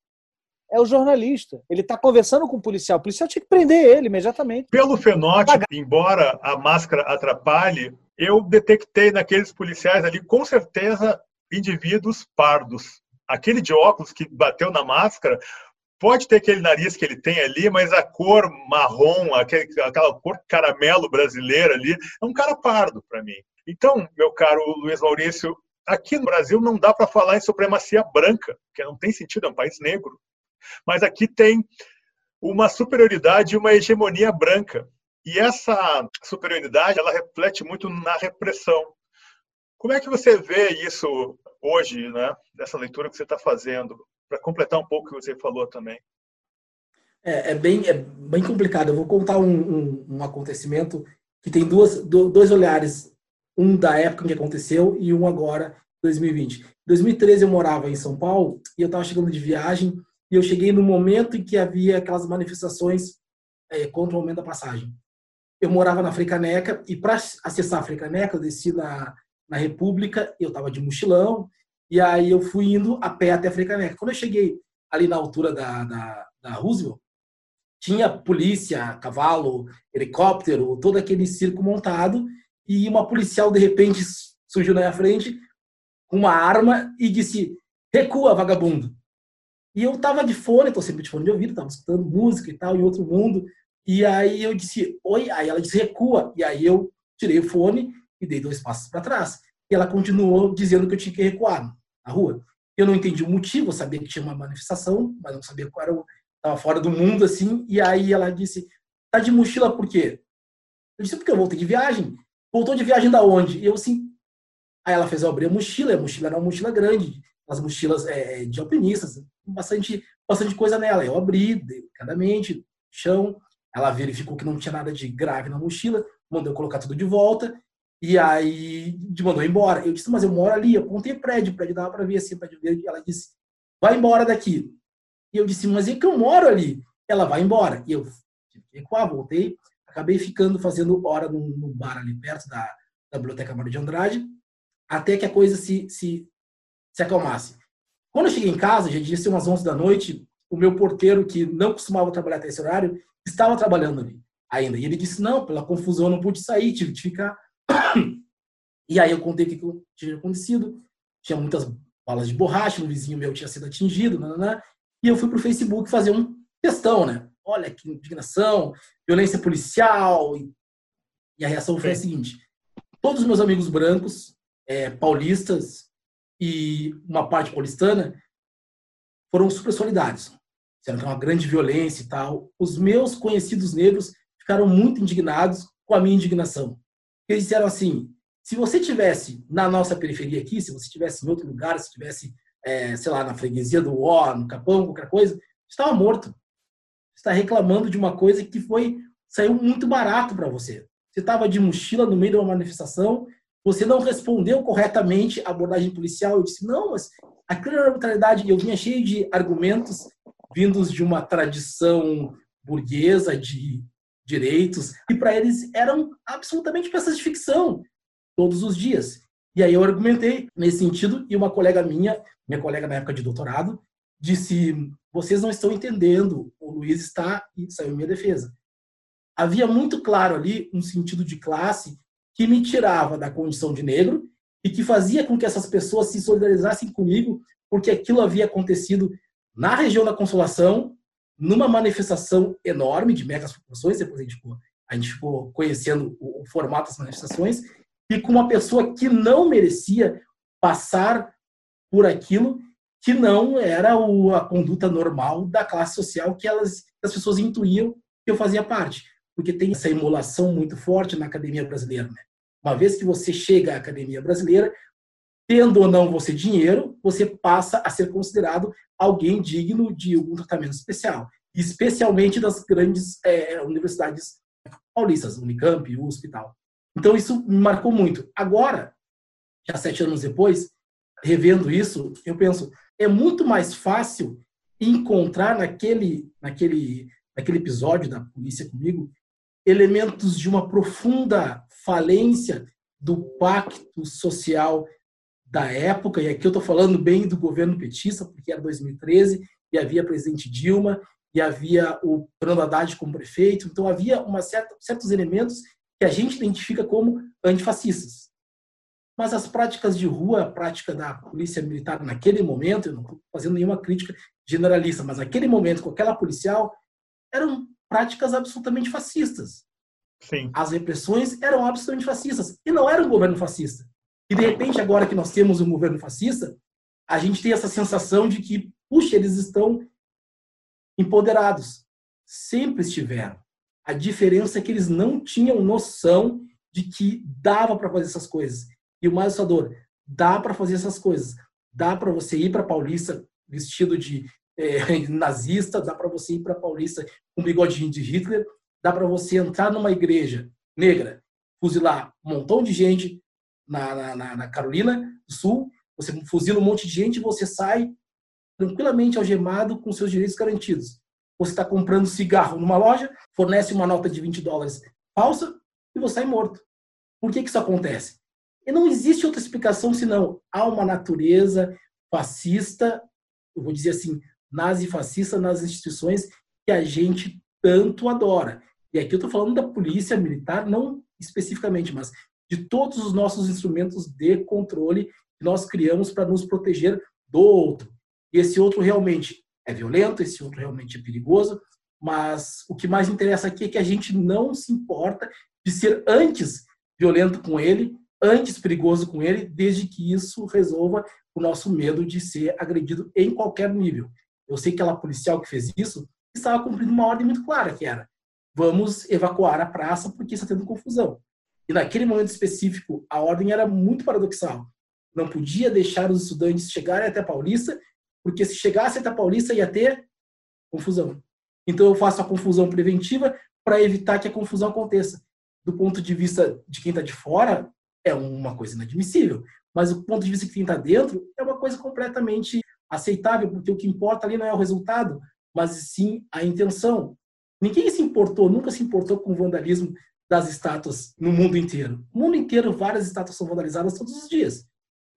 É o jornalista. Ele está conversando com o policial. O policial tinha que prender ele imediatamente. Pelo fenótipo, embora a máscara atrapalhe, eu detectei naqueles policiais ali, com certeza, indivíduos pardos. Aquele de óculos que bateu na máscara, pode ter aquele nariz que ele tem ali, mas a cor marrom, aquela cor caramelo brasileira ali, é um cara pardo para mim. Então, meu caro Luiz Maurício, aqui no Brasil não dá para falar em supremacia branca, porque não tem sentido, é um país negro. Mas aqui tem uma superioridade e uma hegemonia branca. E essa superioridade, ela reflete muito na repressão. Como é que você vê isso hoje, né, dessa leitura que você está fazendo, para completar um pouco o que você falou também? É, é, bem, é bem complicado. Eu vou contar um, um, um acontecimento que tem duas, dois olhares, um da época em que aconteceu e um agora, 2020. Em 2013 eu morava em São Paulo e eu estava chegando de viagem e eu cheguei no momento em que havia aquelas manifestações é, contra o aumento da passagem. Eu morava na Fricaneca e para acessar a Fricaneca eu desci na, na República, eu estava de mochilão e aí eu fui indo a pé até a Fricaneca. Quando eu cheguei ali na altura da, da, da Roosevelt, tinha polícia, cavalo, helicóptero, todo aquele circo montado e uma policial de repente surgiu na minha frente com uma arma e disse: recua, vagabundo. E eu tava de fone, tô sempre de fone de ouvido, tava escutando música e tal, em outro mundo. E aí eu disse, oi, aí ela disse, recua. E aí eu tirei o fone e dei dois passos para trás. E ela continuou dizendo que eu tinha que recuar na rua. Eu não entendi o motivo, eu sabia que tinha uma manifestação, mas não sabia qual era o. Tava fora do mundo, assim. E aí ela disse, tá de mochila por quê? Eu disse, porque eu voltei de viagem. Voltou de viagem da onde? E eu assim. Aí ela fez abrir a mochila, a mochila era uma mochila grande, as mochilas é, de alpinistas, bastante, bastante coisa nela. Eu abri delicadamente, chão, ela verificou que não tinha nada de grave na mochila, mandou colocar tudo de volta, e aí mandou embora. Eu disse, mas eu moro ali, eu apontei prédio, prédio dava para ver assim, prédio verde, ela disse, vai embora daqui. E eu disse, mas é que eu moro ali. Ela vai embora. E eu recuar, voltei, acabei ficando fazendo hora no, no bar ali perto da, da Biblioteca Mário de Andrade, até que a coisa se, se, se acalmasse. Quando eu cheguei em casa, já disse umas 11 da noite, o meu porteiro, que não costumava trabalhar até esse horário, estava trabalhando ali ainda. E ele disse: Não, pela confusão eu não pude sair, tive que ficar. E aí eu contei o que tinha acontecido. Tinha muitas balas de borracha, um vizinho meu tinha sido atingido, nanana, e eu fui para o Facebook fazer um testão, né? Olha que indignação, violência policial. E a reação foi a seguinte: todos os meus amigos brancos, é, paulistas e uma parte paulistana foram super solidários. Disseram que é uma grande violência e tal. Os meus conhecidos negros ficaram muito indignados com a minha indignação. Eles disseram assim: se você tivesse na nossa periferia aqui, se você tivesse em outro lugar, se tivesse, é, sei lá, na freguesia do Ó, no Capão, qualquer coisa, estava morto. Está reclamando de uma coisa que foi saiu muito barato para você. Você estava de mochila no meio de uma manifestação, você não respondeu corretamente a abordagem policial. Eu disse, não, mas aquilo era arbitrariedade. Eu vinha cheio de argumentos vindos de uma tradição burguesa de direitos, e para eles eram absolutamente peças de ficção todos os dias. E aí eu argumentei nesse sentido e uma colega minha, minha colega na época de doutorado, disse: "Vocês não estão entendendo, o Luiz está e saiu minha defesa". Havia muito claro ali um sentido de classe que me tirava da condição de negro e que fazia com que essas pessoas se solidarizassem comigo, porque aquilo havia acontecido na região da Consolação, numa manifestação enorme de megas proporções, depois a gente ficou, a gente ficou conhecendo o, o formato das manifestações, e com uma pessoa que não merecia passar por aquilo que não era o, a conduta normal da classe social que elas, as pessoas intuíam que eu fazia parte. Porque tem essa emulação muito forte na academia brasileira. Né? Uma vez que você chega à academia brasileira, tendo ou não você dinheiro, você passa a ser considerado alguém digno de algum tratamento especial. Especialmente das grandes é, universidades paulistas, Unicamp, USP e tal. Então isso me marcou muito. Agora, já sete anos depois, revendo isso, eu penso, é muito mais fácil encontrar naquele, naquele, naquele episódio da polícia comigo elementos de uma profunda falência do pacto social da época, e aqui eu estou falando bem do governo petista, porque era 2013 e havia presidente Dilma e havia o Fernando Haddad como prefeito, então havia uma certa, certos elementos que a gente identifica como antifascistas. Mas as práticas de rua, a prática da polícia militar naquele momento, eu não estou fazendo nenhuma crítica generalista, mas naquele momento, com aquela policial, eram práticas absolutamente fascistas. Sim. As repressões eram absolutamente fascistas. E não era um governo fascista. E, de repente, agora que nós temos um governo fascista, a gente tem essa sensação de que, puxa, eles estão empoderados. Sempre estiveram. A diferença é que eles não tinham noção de que dava para fazer essas coisas. E o mais assustador, dá para fazer essas coisas. Dá para você ir para Paulista vestido de é, nazista, dá para você ir para Paulista com bigodinho de Hitler, dá para você entrar numa igreja negra, fuzilar um montão de gente na, na, na Carolina do Sul, você fuzila um monte de gente e você sai tranquilamente algemado com seus direitos garantidos você está comprando cigarro numa loja, fornece uma nota de 20 dólares falsa e você sai morto. Por que, que isso acontece? E não existe outra explicação senão há uma natureza fascista, eu vou dizer assim, nazi-fascista nas instituições que a gente tanto adora. E aqui eu estou falando da polícia militar, não especificamente, mas de todos os nossos instrumentos de controle que nós criamos para nos proteger do outro. E esse outro realmente é violento, esse outro realmente é perigoso, mas o que mais interessa aqui é que a gente não se importa de ser antes violento com ele, antes perigoso com ele, desde que isso resolva o nosso medo de ser agredido em qualquer nível. Eu sei que aquela policial que fez isso estava cumprindo uma ordem muito clara, que era vamos evacuar a praça porque está tendo confusão. E naquele momento específico, a ordem era muito paradoxal. Não podia deixar os estudantes chegarem até a Paulista porque se chegasse até a Paulista ia ter confusão. Então eu faço a confusão preventiva para evitar que a confusão aconteça. Do ponto de vista de quem está de fora, é uma coisa inadmissível. Mas do ponto de vista de quem está dentro, é uma coisa completamente aceitável, porque o que importa ali não é o resultado, mas sim a intenção. Ninguém se importou, nunca se importou com o vandalismo das estátuas no mundo inteiro. No mundo inteiro, várias estátuas são vandalizadas todos os dias.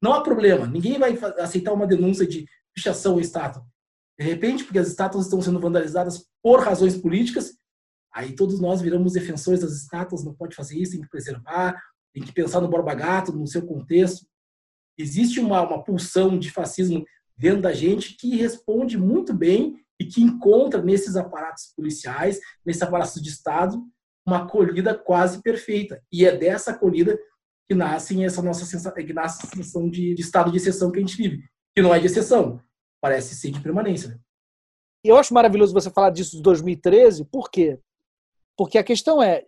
Não há problema. Ninguém vai aceitar uma denúncia de pichação ao estátua. De repente, porque as estátuas estão sendo vandalizadas por razões políticas, aí todos nós viramos defensores das estátuas, não pode fazer isso, tem que preservar, tem que pensar no Borba Gato, no seu contexto. Existe uma, uma pulsão de fascismo dentro da gente que responde muito bem e que encontra nesses aparatos policiais, nesses aparatos de Estado, uma acolhida quase perfeita. E é dessa acolhida que nasce essa nossa sensação, que nasce a sensação de, de, estado de exceção que a gente vive, que não é de exceção, parece ser de permanência. Né? Eu acho maravilhoso você falar disso de 2013, por quê? Porque a questão é,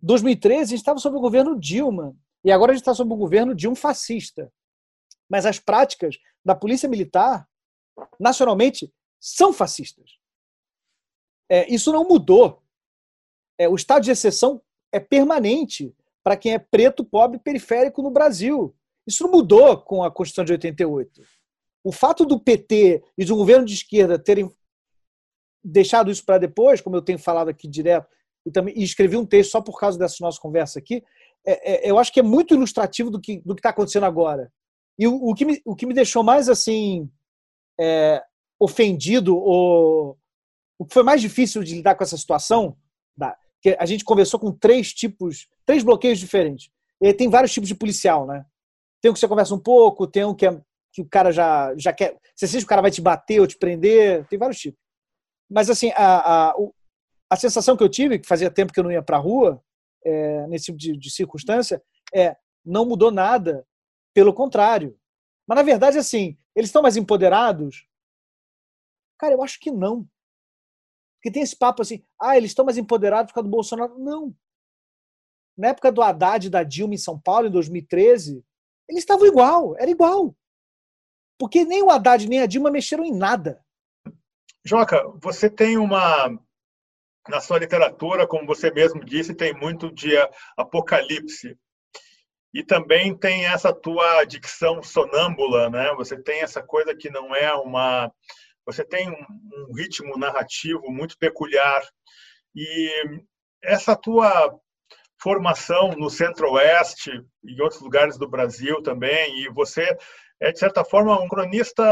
2013 a gente estava sob o governo Dilma, e agora a gente está sob o governo de um fascista. Mas as práticas da polícia militar, nacionalmente, são fascistas. É, isso não mudou. É, o estado de exceção é permanente para quem é preto, pobre, periférico no Brasil. Isso não mudou com a Constituição de 88. O fato do PT e do governo de esquerda terem deixado isso para depois, como eu tenho falado aqui direto, e também e escrevi um texto só por causa dessa nossa conversa aqui, é, é, eu acho que é muito ilustrativo do que do está acontecendo agora. E o, o, que me, o que me deixou mais assim é, ofendido, ou o que foi mais difícil de lidar com essa situação, da, que a gente conversou com três tipos, três bloqueios diferentes. E tem vários tipos de policial, né? Tem um que você conversa um pouco, tem um que, é, que o cara já, já quer. Você sente que o cara vai te bater ou te prender, tem vários tipos. Mas, assim, a, a, a sensação que eu tive, que fazia tempo que eu não ia para a rua, é, nesse tipo de, de circunstância, é não mudou nada, pelo contrário. Mas, na verdade, assim, eles estão mais empoderados Cara, eu acho que não. Porque tem esse papo assim, ah, eles estão mais empoderados por causa do Bolsonaro. Não. Na época do Haddad e da Dilma em São Paulo, em 2013, eles estavam igual, era igual. Porque nem o Haddad nem a Dilma mexeram em nada. Joca, você tem uma. Na sua literatura, como você mesmo disse, tem muito de apocalipse. E também tem essa tua dicção sonâmbula, né? Você tem essa coisa que não é uma você tem um, ritmo narrativo muito peculiar e essa tua formação no Centro-Oeste e em outros lugares do Brasil também, e você é, de certa forma, um cronista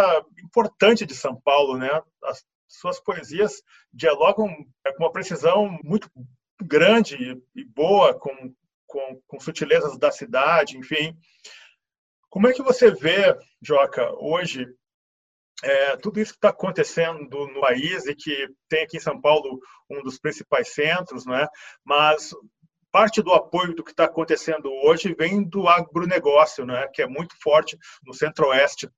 importante de São Paulo, né? As suas poesias dialogam é, com uma precisão muito grande e boa com, com, com sutilezas da cidade, enfim. Como é que você vê, Joca, hoje, é, tudo isso que está acontecendo no país e que tem aqui em São Paulo um dos principais centros, né? mas parte do apoio do que está acontecendo hoje vem do agronegócio, né? que é muito forte no centro-oeste.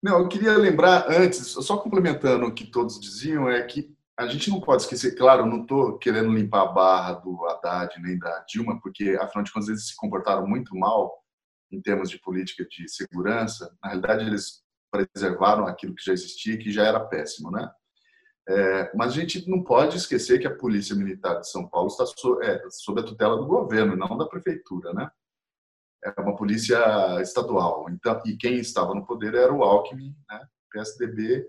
Não, eu queria lembrar antes, só complementando o que todos diziam, é que a gente não pode esquecer, claro, não estou querendo limpar a barra do Haddad nem da Dilma, porque afinal de contas eles se comportaram muito mal em termos de política de segurança. Na realidade, eles preservaram aquilo que já existia que já era péssimo, né? É, mas a gente não pode esquecer que a Polícia Militar de São Paulo está so, é, sob a tutela do governo, não da prefeitura, né? É uma polícia estadual. Então, e quem estava no poder era o Alckmin, né? PSDB.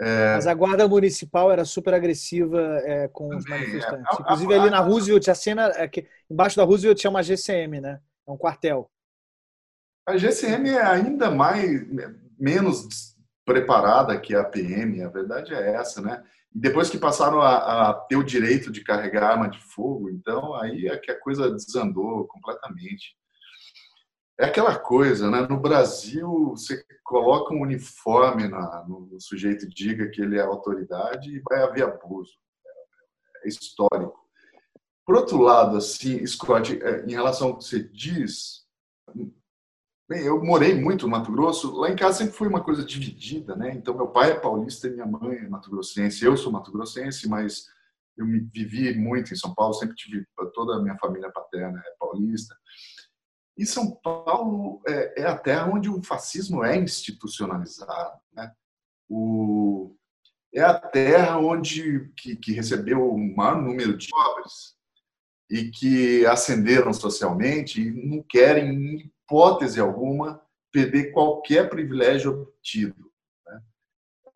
É... Mas a guarda municipal era super agressiva é, com Também, os é. manifestantes. Inclusive ali na Roosevelt, a cena, é embaixo da Roosevelt tinha uma GCM, né? É um quartel. A GCM é ainda mais menos preparada que a PM, a verdade é essa, né? E depois que passaram a, a, ter o direito de carregar arma de fogo, então aí é que a coisa desandou completamente. É aquela coisa, né? No Brasil, você coloca um uniforme na, no sujeito diga que ele é autoridade e vai haver abuso. É, histórico. Por outro lado, assim, Scott, é, em relação ao que você diz, Bem, eu morei muito no Mato Grosso. Lá em casa sempre foi uma coisa dividida, né? Então, meu pai é paulista e minha mãe é mato-grossense. Eu sou mato-grossense, mas eu vivi muito em São Paulo. Sempre tive toda a minha família paterna é paulista. E São Paulo é, é a terra onde o fascismo é institucionalizado, né? O, é a terra onde que, que recebeu o maior número de pobres e que ascenderam socialmente e não querem hipótese alguma, perder qualquer privilégio obtido.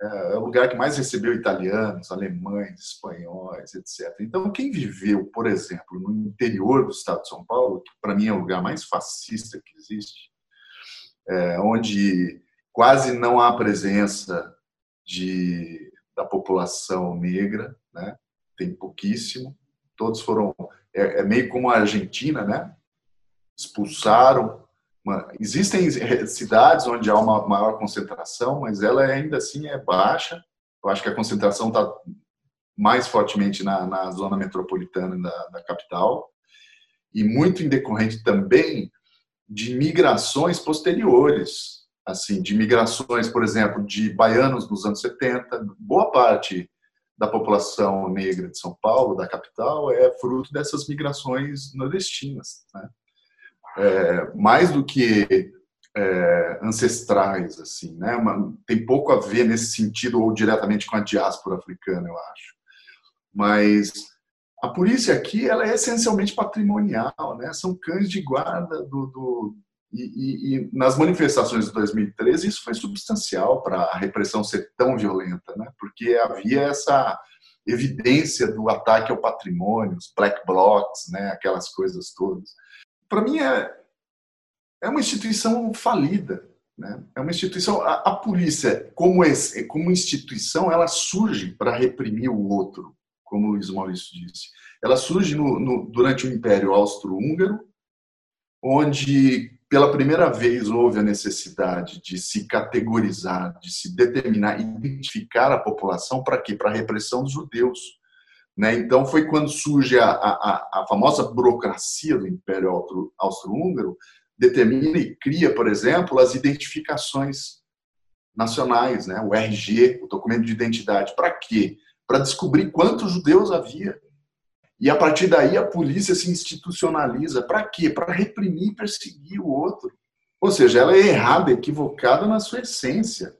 É, é o lugar que mais recebeu italianos, alemães, espanhóis, etc. Então, quem viveu, por exemplo, no interior do estado de São Paulo, que para mim é o lugar mais fascista que existe, é, onde quase não há presença de, da população negra, né? tem pouquíssimo. Todos foram. É, é meio como a Argentina, né? expulsaram. Uma, existem cidades onde há uma maior concentração, mas ela ainda assim é baixa. Eu acho que a concentração está mais fortemente na, na, zona metropolitana da, da capital e muito em decorrente também de migrações posteriores, assim, de migrações, por exemplo, de baianos nos anos 70, boa parte da população negra de São Paulo, da capital, é fruto dessas migrações nordestinas, né? É, mais do que é, ancestrais, assim, né? Tem pouco a ver nesse sentido ou diretamente com a diáspora africana, eu acho. Mas a polícia aqui ela é essencialmente patrimonial, né? São cães de guarda do, do e, e, e, nas manifestações de 2013 isso foi substancial para a repressão ser tão violenta, né? Porque havia essa evidência do ataque ao patrimônio, os black blocs, né? Aquelas coisas todas. Para mim é é uma instituição falida, né? É uma instituição a, a polícia como esse, como instituição ela surge para reprimir o outro, como o Luiz Maurício disse. Ela surge no, no, durante o Império Austro-Húngaro, onde pela primeira vez houve a necessidade de se categorizar, de se determinar, identificar a população para quê? Para a repressão dos judeus. Né? Então foi quando surge a, a, a famosa burocracia do Império Austro-Húngaro, determina e cria, por exemplo, as identificações nacionais, né? o RG, o documento de identidade. Para quê? para descobrir quantos judeus havia. E a partir daí a polícia se institucionaliza. Para quê? Para reprimir e perseguir o outro. Ou seja, ela é errada, equivocada na sua essência,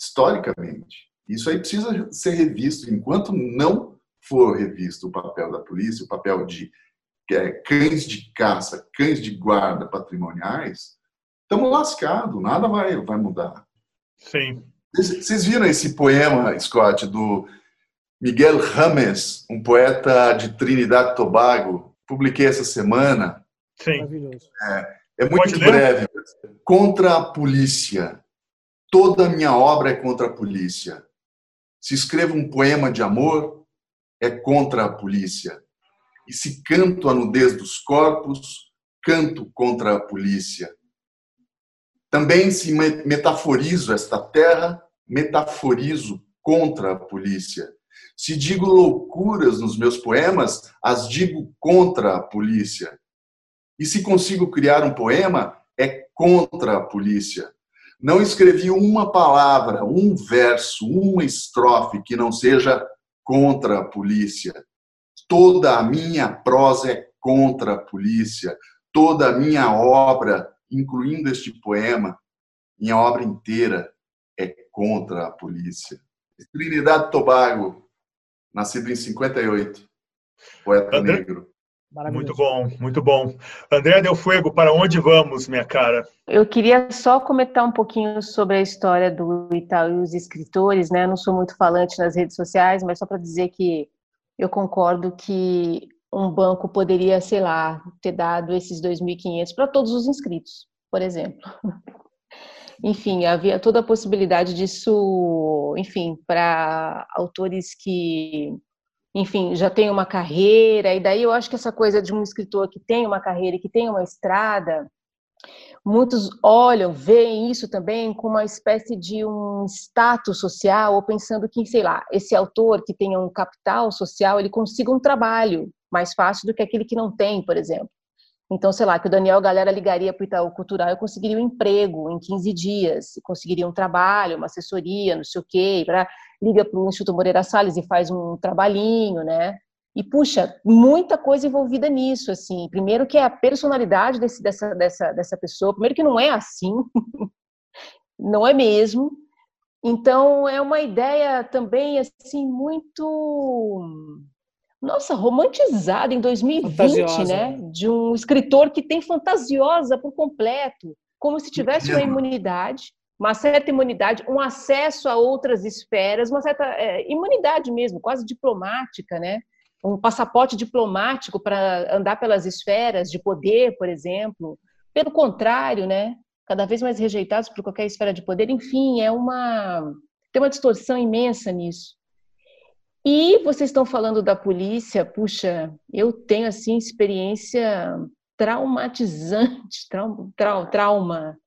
historicamente. Isso aí precisa ser revisto. Enquanto não for revisto o papel da polícia, o papel de é, cães de caça, cães de guarda patrimoniais, estamos lascados, nada vai, vai mudar. Sim. Vocês viram esse poema, Scott, do Miguel Rames, um poeta de Trinidad e Tobago, publiquei essa semana. Sim. É, é muito breve. Contra a polícia. Toda a minha obra é contra a polícia. Se escrevo um poema de amor, é contra a polícia. E se canto a nudez dos corpos, canto contra a polícia. Também se metaforizo esta terra, metaforizo contra a polícia. Se digo loucuras nos meus poemas, as digo contra a polícia. E se consigo criar um poema, é contra a polícia. Não escrevi uma palavra, um verso, uma estrofe que não seja contra a polícia. Toda a minha prosa é contra a polícia. Toda a minha obra, incluindo este poema, minha obra inteira é contra a polícia. Trinidad Tobago, nascido em 58, poeta negro. Muito bom, muito bom. André Del Fuego, para onde vamos, minha cara? Eu queria só comentar um pouquinho sobre a história do Itaú e os escritores, né? Eu não sou muito falante nas redes sociais, mas só para dizer que eu concordo que um banco poderia, sei lá, ter dado esses 2.500 para todos os inscritos, por exemplo. enfim, havia toda a possibilidade disso, enfim, para autores que, enfim, já têm uma carreira, e daí eu acho que essa coisa de um escritor que tem uma carreira e que tem uma estrada, muitos olham, veem isso também como uma espécie de um status social, ou pensando que, sei lá, esse autor que tenha um capital social, ele consiga um trabalho mais fácil do que aquele que não tem, por exemplo. Então, sei lá, que o Daniel Galera ligaria para o Itaú Cultural e conseguiria um emprego em 15 dias, conseguiria um trabalho, uma assessoria, não sei o quê, pra, liga para o Instituto Moreira Salles e faz um trabalhinho, né? E, puxa, muita coisa envolvida nisso, assim. Primeiro que é a personalidade desse, dessa, dessa, dessa pessoa, primeiro que não é assim, não é mesmo. Então, é uma ideia também, assim, muito nossa, romantizada em 2020, fantasiosa. né? De um escritor que tem fantasiosa por completo, como se tivesse uma imunidade, uma certa imunidade, um acesso a outras esferas, uma certa é, imunidade mesmo, quase diplomática, né? Um passaporte diplomático para andar pelas esferas de poder, por exemplo. Pelo contrário, né? cada vez mais rejeitados por qualquer esfera de poder. Enfim, é uma tem uma distorção imensa nisso. E vocês estão falando da polícia, puxa, eu tenho assim experiência traumatizante, trau, trau, trauma.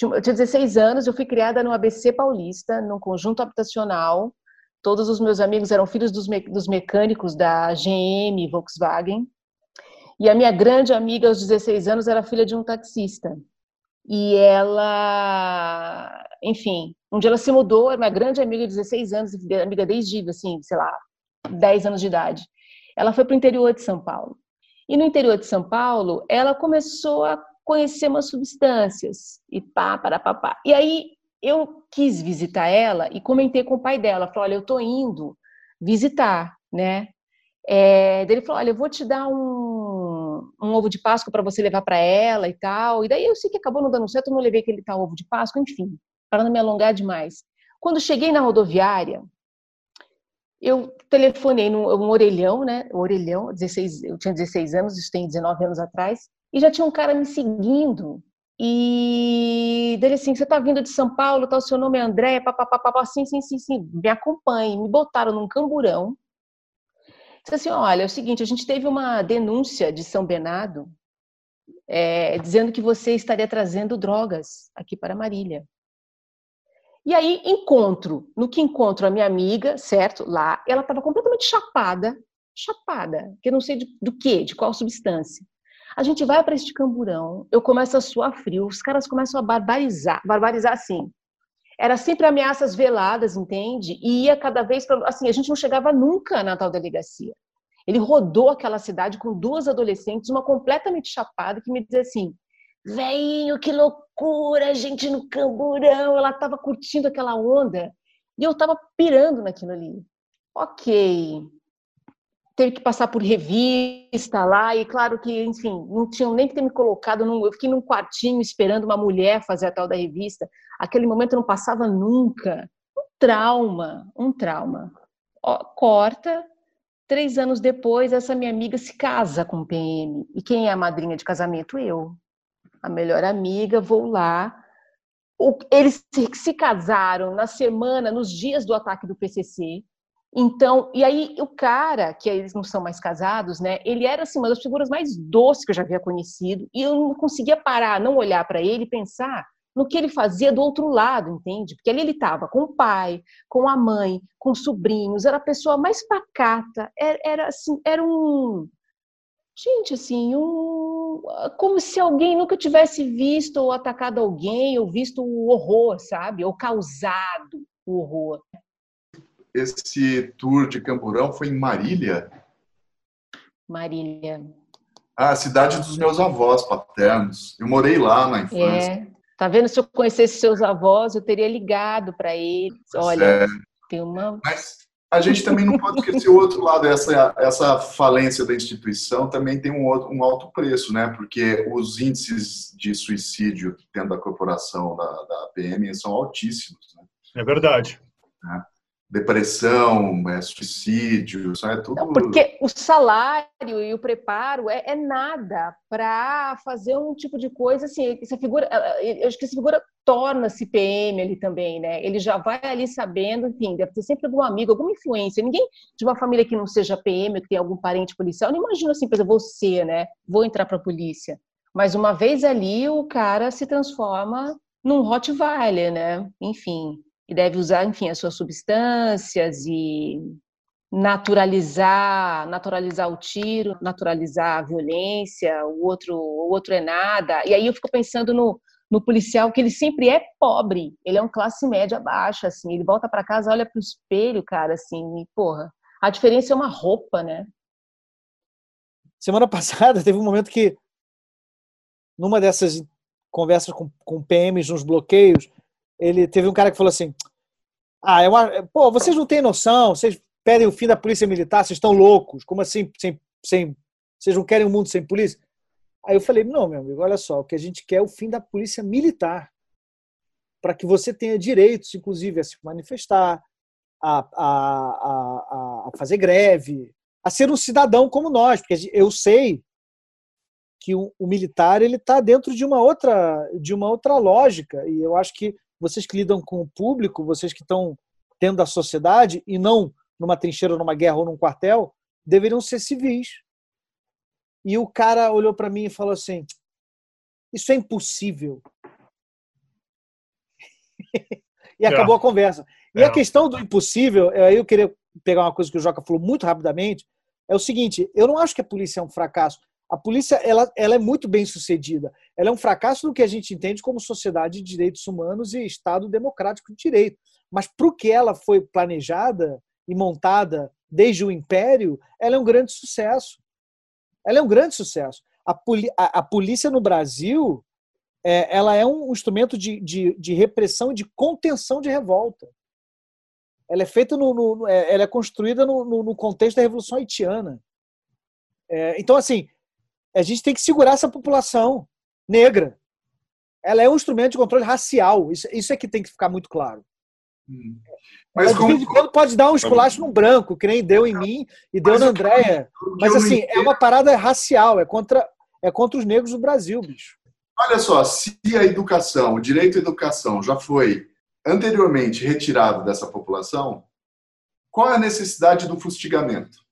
Eu tinha 16 anos, eu fui criada no ABC Paulista, num conjunto habitacional. Todos os meus amigos eram filhos dos, me, dos mecânicos da GM, Volkswagen. E a minha grande amiga aos 16 anos era filha de um taxista. E ela, enfim, um dia ela se mudou, era uma grande amiga de 16 anos, amiga desde, assim, sei lá, 10 anos de idade. Ela foi para o interior de São Paulo. E no interior de São Paulo, ela começou a conhecer umas substâncias e pá, para pá. E aí eu quis visitar ela e comentei com o pai dela, falou: "Olha, eu tô indo visitar, né? É, ele falou: Olha, eu vou te dar um, um ovo de Páscoa para você levar para ela e tal. E daí eu sei que acabou não dando certo, eu não levei aquele tal ovo de Páscoa, enfim, para não me alongar demais. Quando cheguei na rodoviária, eu telefonei num um orelhão, né? Orelhão, 16, eu tinha 16 anos, isso tem 19 anos atrás, e já tinha um cara me seguindo. E dele assim, você tá vindo de São Paulo, tá, o seu nome é André, papapá, sim, sim, sim, sim, me acompanhe. Me botaram num camburão, Disse assim: olha, é o seguinte, a gente teve uma denúncia de São Bernardo é, dizendo que você estaria trazendo drogas aqui para Marília. E aí encontro, no que encontro a minha amiga, certo? Lá, ela estava completamente chapada, chapada, que eu não sei de, do que, de qual substância. A gente vai para este camburão, eu começo a suar frio, os caras começam a barbarizar, barbarizar assim. Era sempre ameaças veladas, entende? E ia cada vez para. Assim, a gente não chegava nunca na tal delegacia. Ele rodou aquela cidade com duas adolescentes, uma completamente chapada, que me dizia assim: Veinho, que loucura, gente no camburão. Ela estava curtindo aquela onda e eu estava pirando naquilo ali. Ok, teve que passar por revista lá, e claro que, enfim, não tinham nem que ter me colocado, num, eu fiquei num quartinho esperando uma mulher fazer a tal da revista. Aquele momento não passava nunca. Um trauma, um trauma. Ó, corta, três anos depois, essa minha amiga se casa com o PM. E quem é a madrinha de casamento? Eu. A melhor amiga, vou lá. Eles se casaram na semana, nos dias do ataque do PCC. Então, e aí o cara, que eles não são mais casados, né? Ele era assim uma das figuras mais doces que eu já havia conhecido, e eu não conseguia parar, não olhar para ele e pensar no que ele fazia do outro lado, entende? Porque ali ele estava com o pai, com a mãe, com sobrinhos, era a pessoa mais pacata, era, era assim, era um gente assim, um como se alguém nunca tivesse visto ou atacado alguém, ou visto o horror, sabe? Ou causado o horror esse tour de Camburão foi em Marília? Marília. Ah, a cidade dos meus avós paternos. Eu morei lá na infância. É. Tá vendo? Se eu conhecesse seus avós, eu teria ligado para eles. Olha, é. tem uma. Mas a gente também não pode esquecer o outro lado. Essa, essa falência da instituição também tem um, outro, um alto preço, né? Porque os índices de suicídio dentro da corporação da, da PM são altíssimos. Né? É verdade. É depressão, é, suicídio, é tudo. Não, porque o salário e o preparo é, é nada para fazer um tipo de coisa assim. Essa figura, eu acho que essa figura torna-se PM ali também, né? Ele já vai ali sabendo, enfim, deve ter sempre algum amigo, alguma influência. Ninguém de uma família que não seja PM, que tem algum parente policial, não imagina assim, por exemplo, você, né? Vou entrar para a polícia. Mas uma vez ali, o cara se transforma num Rottweiler, né? Enfim, e deve usar, enfim, as suas substâncias e naturalizar, naturalizar o tiro, naturalizar a violência, o outro, o outro é nada. E aí eu fico pensando no, no policial que ele sempre é pobre, ele é um classe média baixa, assim, ele volta para casa, olha para o espelho, cara, assim, e, porra, a diferença é uma roupa, né? Semana passada teve um momento que numa dessas conversas com, com PMs nos bloqueios, ele teve um cara que falou assim: Ah, uma, pô, vocês não têm noção, vocês pedem o fim da polícia militar, vocês estão loucos, como assim, sem, sem, vocês não querem um mundo sem polícia? Aí eu falei: Não, meu amigo, olha só, o que a gente quer é o fim da polícia militar, para que você tenha direitos, inclusive, a se manifestar, a, a, a, a fazer greve, a ser um cidadão como nós, porque eu sei que o, o militar ele está dentro de uma outra de uma outra lógica e eu acho que vocês que lidam com o público, vocês que estão dentro da sociedade e não numa trincheira, numa guerra ou num quartel, deveriam ser civis. E o cara olhou para mim e falou assim: Isso é impossível. e acabou é. a conversa. E é. a questão do impossível, aí eu queria pegar uma coisa que o Joca falou muito rapidamente, é o seguinte: eu não acho que a polícia é um fracasso. A polícia ela, ela é muito bem sucedida. Ela é um fracasso no que a gente entende como sociedade de direitos humanos e Estado democrático de direito. Mas para o que ela foi planejada e montada desde o Império, ela é um grande sucesso. Ela é um grande sucesso. A, a, a polícia no Brasil é, ela é um instrumento de, de, de repressão e de contenção de revolta. Ela é feita no, no é, ela é construída no, no, no, contexto da Revolução Haitiana. É, então, assim, a gente tem que segurar essa população negra. Ela é um instrumento de controle racial. Isso, isso é que tem que ficar muito claro. Hum. Mas Ela, como... de quando pode dar um esculacho no branco, que nem deu em mim e deu Mas na Andréia. Mas assim, é uma parada racial, é contra, é contra os negros do Brasil, bicho. Olha só, se a educação, o direito à educação já foi anteriormente retirado dessa população, qual é a necessidade do fustigamento?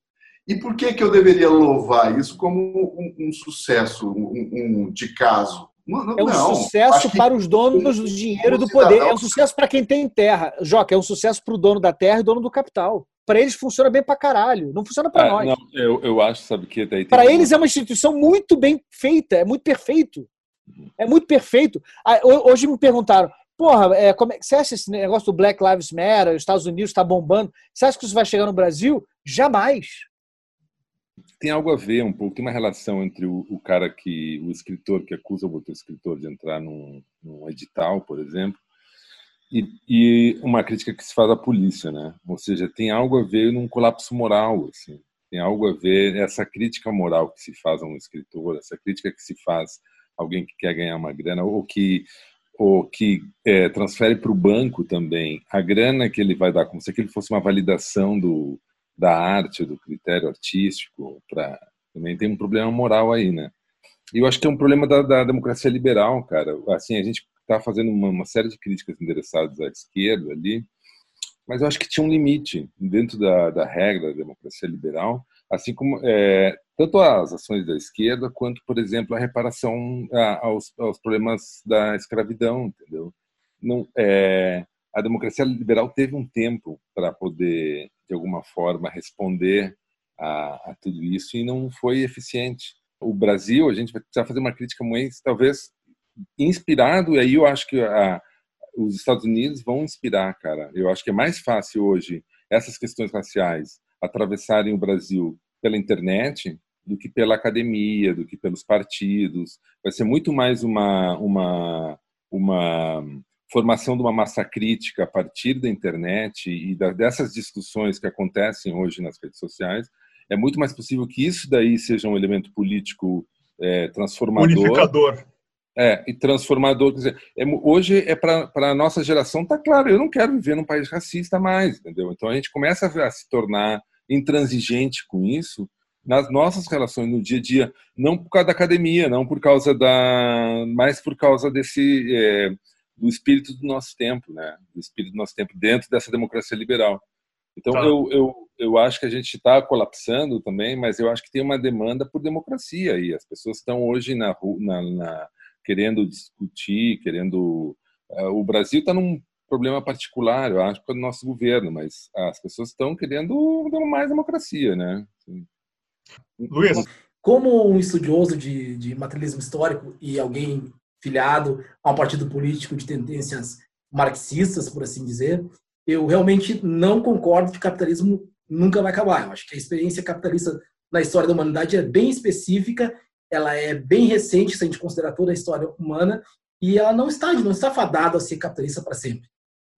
E por que, que eu deveria louvar isso como um, um sucesso um, um, de caso? Não, é um não, sucesso para os donos do dinheiro e do poder. É um sucesso para quem tem terra. Joca, é um sucesso para o dono da terra e dono do capital. Para eles funciona bem para caralho. Não funciona para é, nós. Não, eu, eu acho, sabe que Para eles é uma instituição muito bem feita, é muito perfeito. É muito perfeito. Ah, hoje me perguntaram, porra, é, como é, você acha esse negócio do Black Lives Matter, os Estados Unidos está bombando? Você acha que isso vai chegar no Brasil? Jamais. Tem algo a ver um pouco, tem uma relação entre o, o cara que, o escritor que acusa o outro escritor de entrar num, num edital, por exemplo, e, e, uma crítica que se faz à polícia, né? Ou seja, tem algo a ver num colapso moral, assim. Tem algo a ver essa crítica moral que se faz a um escritor, essa crítica que se faz alguém que quer ganhar uma grana ou que ou que é, transfere para o banco também a grana que ele vai dar, como se aquilo fosse uma validação do, da arte, do critério artístico, para também tem um problema moral aí, né? E eu acho que é um problema da, da democracia liberal, cara. Assim, a gente está fazendo uma, uma, série de críticas endereçadas à esquerda ali, mas eu acho que tinha um limite dentro da, da regra da democracia liberal assim como é, tanto as ações da esquerda quanto, por exemplo, a reparação aos, aos problemas da escravidão, entendeu? Não, é, a democracia liberal teve um tempo para poder, de alguma forma, responder a, a, tudo isso e não foi eficiente. O Brasil, a gente vai precisar fazer uma crítica muito, talvez, inspirado, e aí eu acho que a, os Estados Unidos vão inspirar, cara. Eu acho que é mais fácil hoje essas questões raciais atravessarem o Brasil pela internet do que pela academia, do que pelos partidos. Vai ser muito mais uma, uma, uma formação de uma massa crítica a partir da internet e da, dessas discussões que acontecem hoje nas redes sociais. É muito mais possível que isso daí seja um elemento político é, transformador. Unificador. É, e transformador. Quer dizer, é, hoje é para a nossa geração, tá claro, eu não quero viver num país racista mais, entendeu? Então a gente começa a, a se tornar intransigente com isso nas nossas relações no dia a dia, não por causa da academia, não por causa da, mais por causa desse é, do espírito do nosso tempo, né? Do espírito do nosso tempo dentro dessa democracia liberal. Então tá. eu, eu eu acho que a gente está colapsando também, mas eu acho que tem uma demanda por democracia e as pessoas estão hoje na, na, na querendo discutir, querendo uh, o Brasil está num problema particular, eu acho, para o nosso governo, mas as pessoas estão querendo mais democracia, né? Luiz? Como um estudioso de, de materialismo histórico e alguém filiado a um partido político de tendências marxistas, por assim dizer, eu realmente não concordo que o capitalismo nunca vai acabar. Eu acho que a experiência capitalista na história da humanidade é bem específica, ela é bem recente, se a gente considerar toda a história humana, e ela não está, não está fadada a ser capitalista para sempre.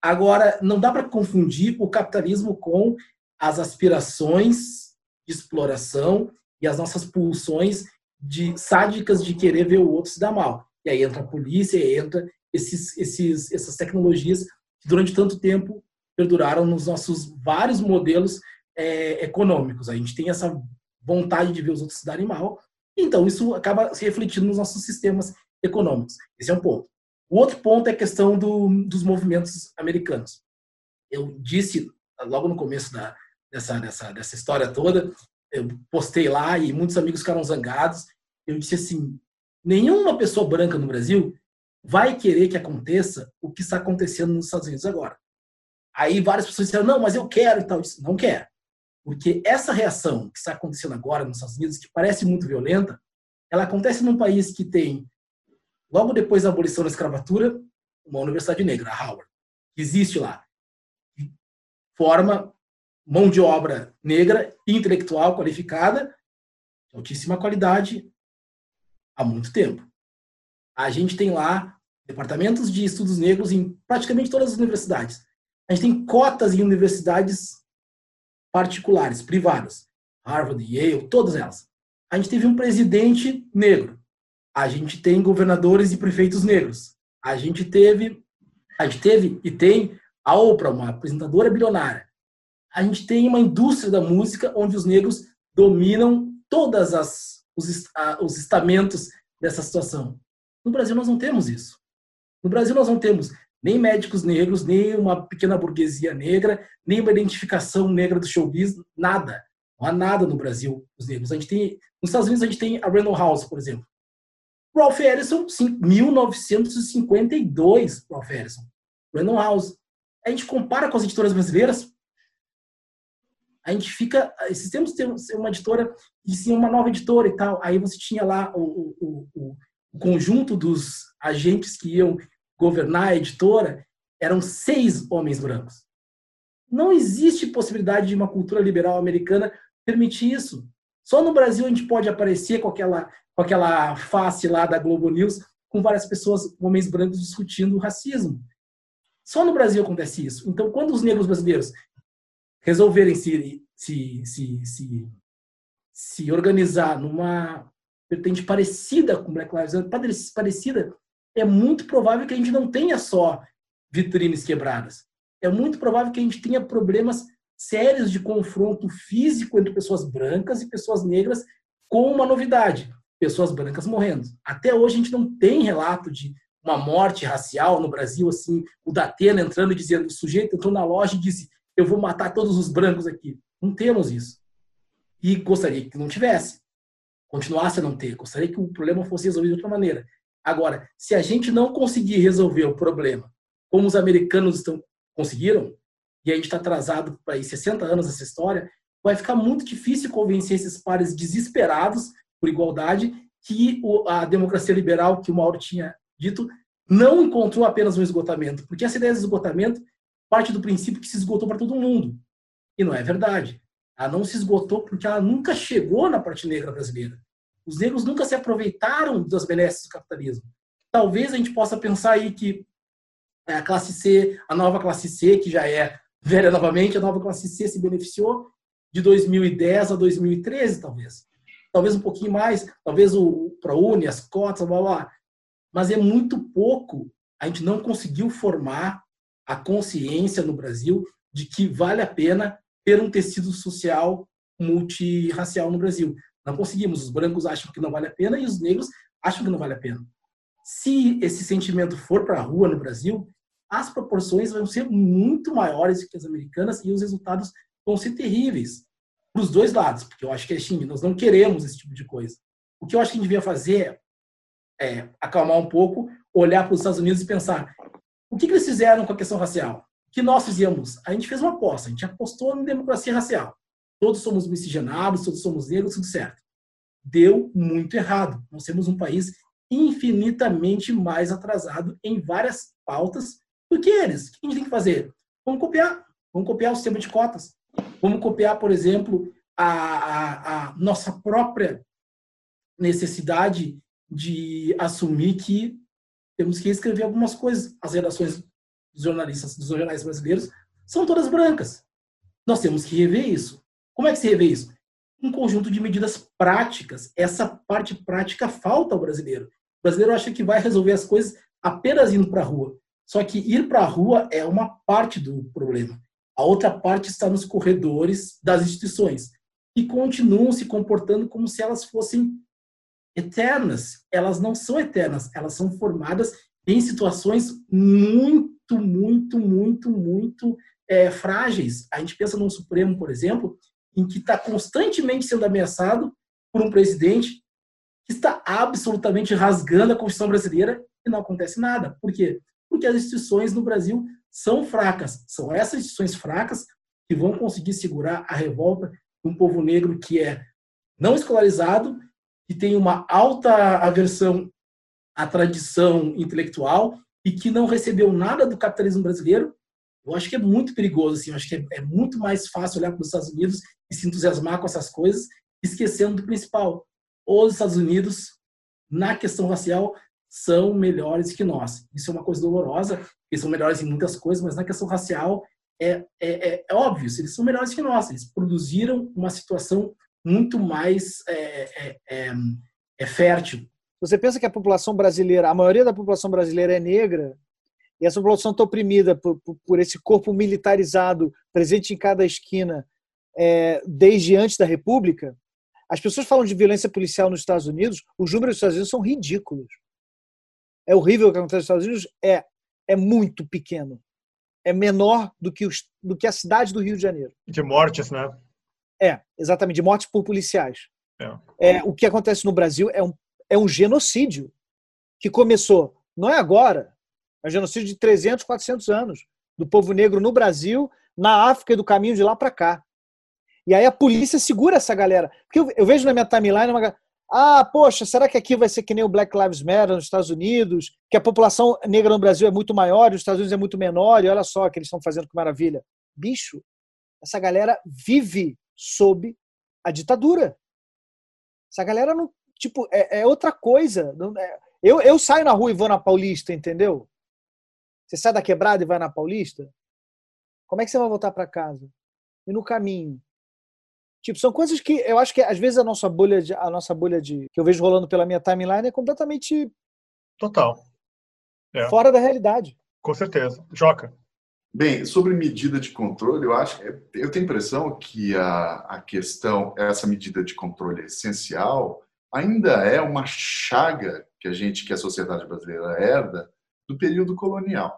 Agora, não dá para confundir o capitalismo com as aspirações de exploração e as nossas pulsões de sádicas de querer ver o outro se dar mal. E aí entra a polícia, entra esses, esses, essas tecnologias que durante tanto tempo perduraram nos nossos vários modelos é, econômicos. A gente tem essa vontade de ver os outros se darem mal, Então, isso acaba se refletindo nos nossos sistemas econômicos. Esse é um ponto. O outro ponto é a questão do, dos movimentos americanos. Eu disse logo no começo da, dessa, dessa, dessa história toda, eu postei lá e muitos amigos ficaram zangados. Eu disse assim: nenhuma pessoa branca no Brasil vai querer que aconteça o que está acontecendo nos Estados Unidos agora. Aí várias pessoas disseram: não, mas eu quero e tal. Disse, não quer. Porque essa reação que está acontecendo agora nos Estados Unidos, que parece muito violenta, ela acontece num país que tem, logo depois da abolição da escravatura, uma universidade negra, a Howard, que existe lá. Forma mão de obra negra, intelectual, qualificada, altíssima qualidade, há muito tempo. A gente tem lá departamentos de estudos negros em praticamente todas as universidades. A gente tem cotas em universidades particulares, privadas. Harvard, Yale, todas elas. A gente teve um presidente negro. A gente tem governadores e prefeitos negros. A gente teve, a gente teve e tem a Oprah, uma apresentadora bilionária. A gente tem uma indústria da música onde os negros dominam todas as os, os estamentos dessa situação. No Brasil nós não temos isso. No Brasil nós não temos nem médicos negros, nem uma pequena burguesia negra, nem uma identificação negra do showbiz, nada. Não há nada no Brasil, os negros. A gente tem, nos Estados Unidos a gente tem a Randall House, por exemplo. Ralph Ellison, 1952, Ralph Ellison. Randall House. A gente compara com as editoras brasileiras, a gente fica. Esses tempos tem uma editora e sim uma nova editora e tal. Aí você tinha lá o, o, o, o conjunto dos agentes que iam governar a editora eram seis homens brancos. Não existe possibilidade de uma cultura liberal americana permitir isso. Só no Brasil a gente pode aparecer com aquela, com aquela face lá da Globo News com várias pessoas, homens brancos, discutindo o racismo. Só no Brasil acontece isso. Então, quando os negros brasileiros resolverem se, se, se, se, se organizar numa vertente parecida com Black Lives Matter, parecida, é muito provável que a gente não tenha só vitrines quebradas. É muito provável que a gente tenha problemas sérios de confronto físico entre pessoas brancas e pessoas negras com uma novidade, pessoas brancas morrendo. Até hoje a gente não tem relato de uma morte racial no Brasil, assim, o Datena entrando e dizendo, o sujeito entrou na loja e disse, eu vou matar todos os brancos aqui. Não temos isso. E gostaria que não tivesse. Continuasse a não ter. Gostaria que o problema fosse resolvido de outra maneira. Agora, se a gente não conseguir resolver o problema, como os americanos estão conseguiram, e a gente está atrasado para 60 anos nessa história, vai ficar muito difícil convencer esses pares desesperados por igualdade que a democracia liberal, que o Mauro tinha dito, não encontrou apenas um esgotamento. Porque essa ideia de esgotamento parte do princípio que se esgotou para todo mundo. E não é verdade. Ela não se esgotou porque ela nunca chegou na parte negra brasileira. Os negros nunca se aproveitaram das benesses do capitalismo. Talvez a gente possa pensar aí que a classe C, a nova classe C, que já é velha novamente, a nova classe C se beneficiou de 2010 a 2013, talvez. Talvez um pouquinho mais, talvez o ProUni, as cotas, blá, blá. Mas é muito pouco. A gente não conseguiu formar a consciência no Brasil de que vale a pena ter um tecido social multirracial no Brasil. Não conseguimos. Os brancos acham que não vale a pena e os negros acham que não vale a pena. Se esse sentimento for para a rua no Brasil, as proporções vão ser muito maiores que as americanas e os resultados vão ser terríveis para os dois lados, porque eu acho que é assim, nós não queremos esse tipo de coisa. O que eu acho que a gente devia fazer é acalmar um pouco, olhar para os Estados Unidos e pensar o que, que eles fizeram com a questão racial? Que nós fizemos? A gente fez uma aposta, a gente apostou em democracia racial. Todos somos miscigenados, todos somos negros, tudo certo. Deu muito errado. Nós temos um país infinitamente mais atrasado em várias pautas do que eles. O que a gente tem que fazer? Vamos copiar. Vamos copiar o sistema de cotas. Vamos copiar, por exemplo, a, a, a nossa própria necessidade de assumir que temos que escrever algumas coisas. As redações dos jornalistas, dos jornais brasileiros, são todas brancas. Nós temos que rever isso. Como é que se revê isso? Um conjunto de medidas práticas. Essa parte prática falta ao brasileiro. O brasileiro acha que vai resolver as coisas apenas indo para a rua. Só que ir para a rua é uma parte do problema. A outra parte está nos corredores das instituições, que continuam se comportando como se elas fossem eternas. Elas não são eternas, elas são formadas em situações muito, muito, muito, muito é, frágeis. A gente pensa no Supremo, por exemplo, em que está constantemente sendo ameaçado por um presidente que está absolutamente rasgando a Constituição brasileira e não acontece nada. Por quê? Porque as instituições no Brasil são fracas. São essas instituições fracas que vão conseguir segurar a revolta de um povo negro que é não escolarizado, que tem uma alta aversão à tradição intelectual e que não recebeu nada do capitalismo brasileiro. Eu acho que é muito perigoso, assim, eu acho que é, é muito mais fácil olhar para os Estados Unidos e se entusiasmar com essas coisas, esquecendo do principal. Os Estados Unidos, na questão racial, são melhores que nós. Isso é uma coisa dolorosa, eles são melhores em muitas coisas, mas na questão racial é, é, é, é óbvio, eles são melhores que nós. Eles produziram uma situação muito mais é, é, é, é fértil. Você pensa que a população brasileira, a maioria da população brasileira é negra, e essa população está oprimida por, por, por, esse corpo militarizado presente em cada esquina é, desde antes da República, as pessoas falam de violência policial nos Estados Unidos, os números dos Estados Unidos são ridículos. É horrível o que acontece nos Estados Unidos? É, é muito pequeno. É menor do que, os, do que a cidade do Rio de Janeiro. De mortes, né? É, exatamente, de mortes por policiais. É. é. o que acontece no Brasil é um, é um genocídio que começou, não é agora, é um genocídio de 300, 400 anos do povo negro no Brasil, na África e do caminho de lá para cá. E aí a polícia segura essa galera. Porque eu, eu vejo na minha timeline uma ah, poxa, será que aqui vai ser que nem o Black Lives Matter nos Estados Unidos? Que a população negra no Brasil é muito maior e os Estados Unidos é muito menor, e olha só o que eles estão fazendo, que maravilha. Bicho, essa galera vive sob a ditadura. Essa galera não. Tipo, é, é outra coisa. Não, é, eu, eu saio na rua e vou na Paulista, entendeu? Você sai da quebrada e vai na Paulista? Como é que você vai voltar para casa? E no caminho? Tipo, são coisas que eu acho que às vezes a nossa bolha de, a nossa bolha de que eu vejo rolando pela minha timeline é completamente total. É. Fora da realidade. Com certeza. Joca. Bem, sobre medida de controle, eu acho, eu tenho a impressão que a, a questão, essa medida de controle é essencial, ainda é uma chaga que a gente, que a sociedade brasileira herda do período colonial.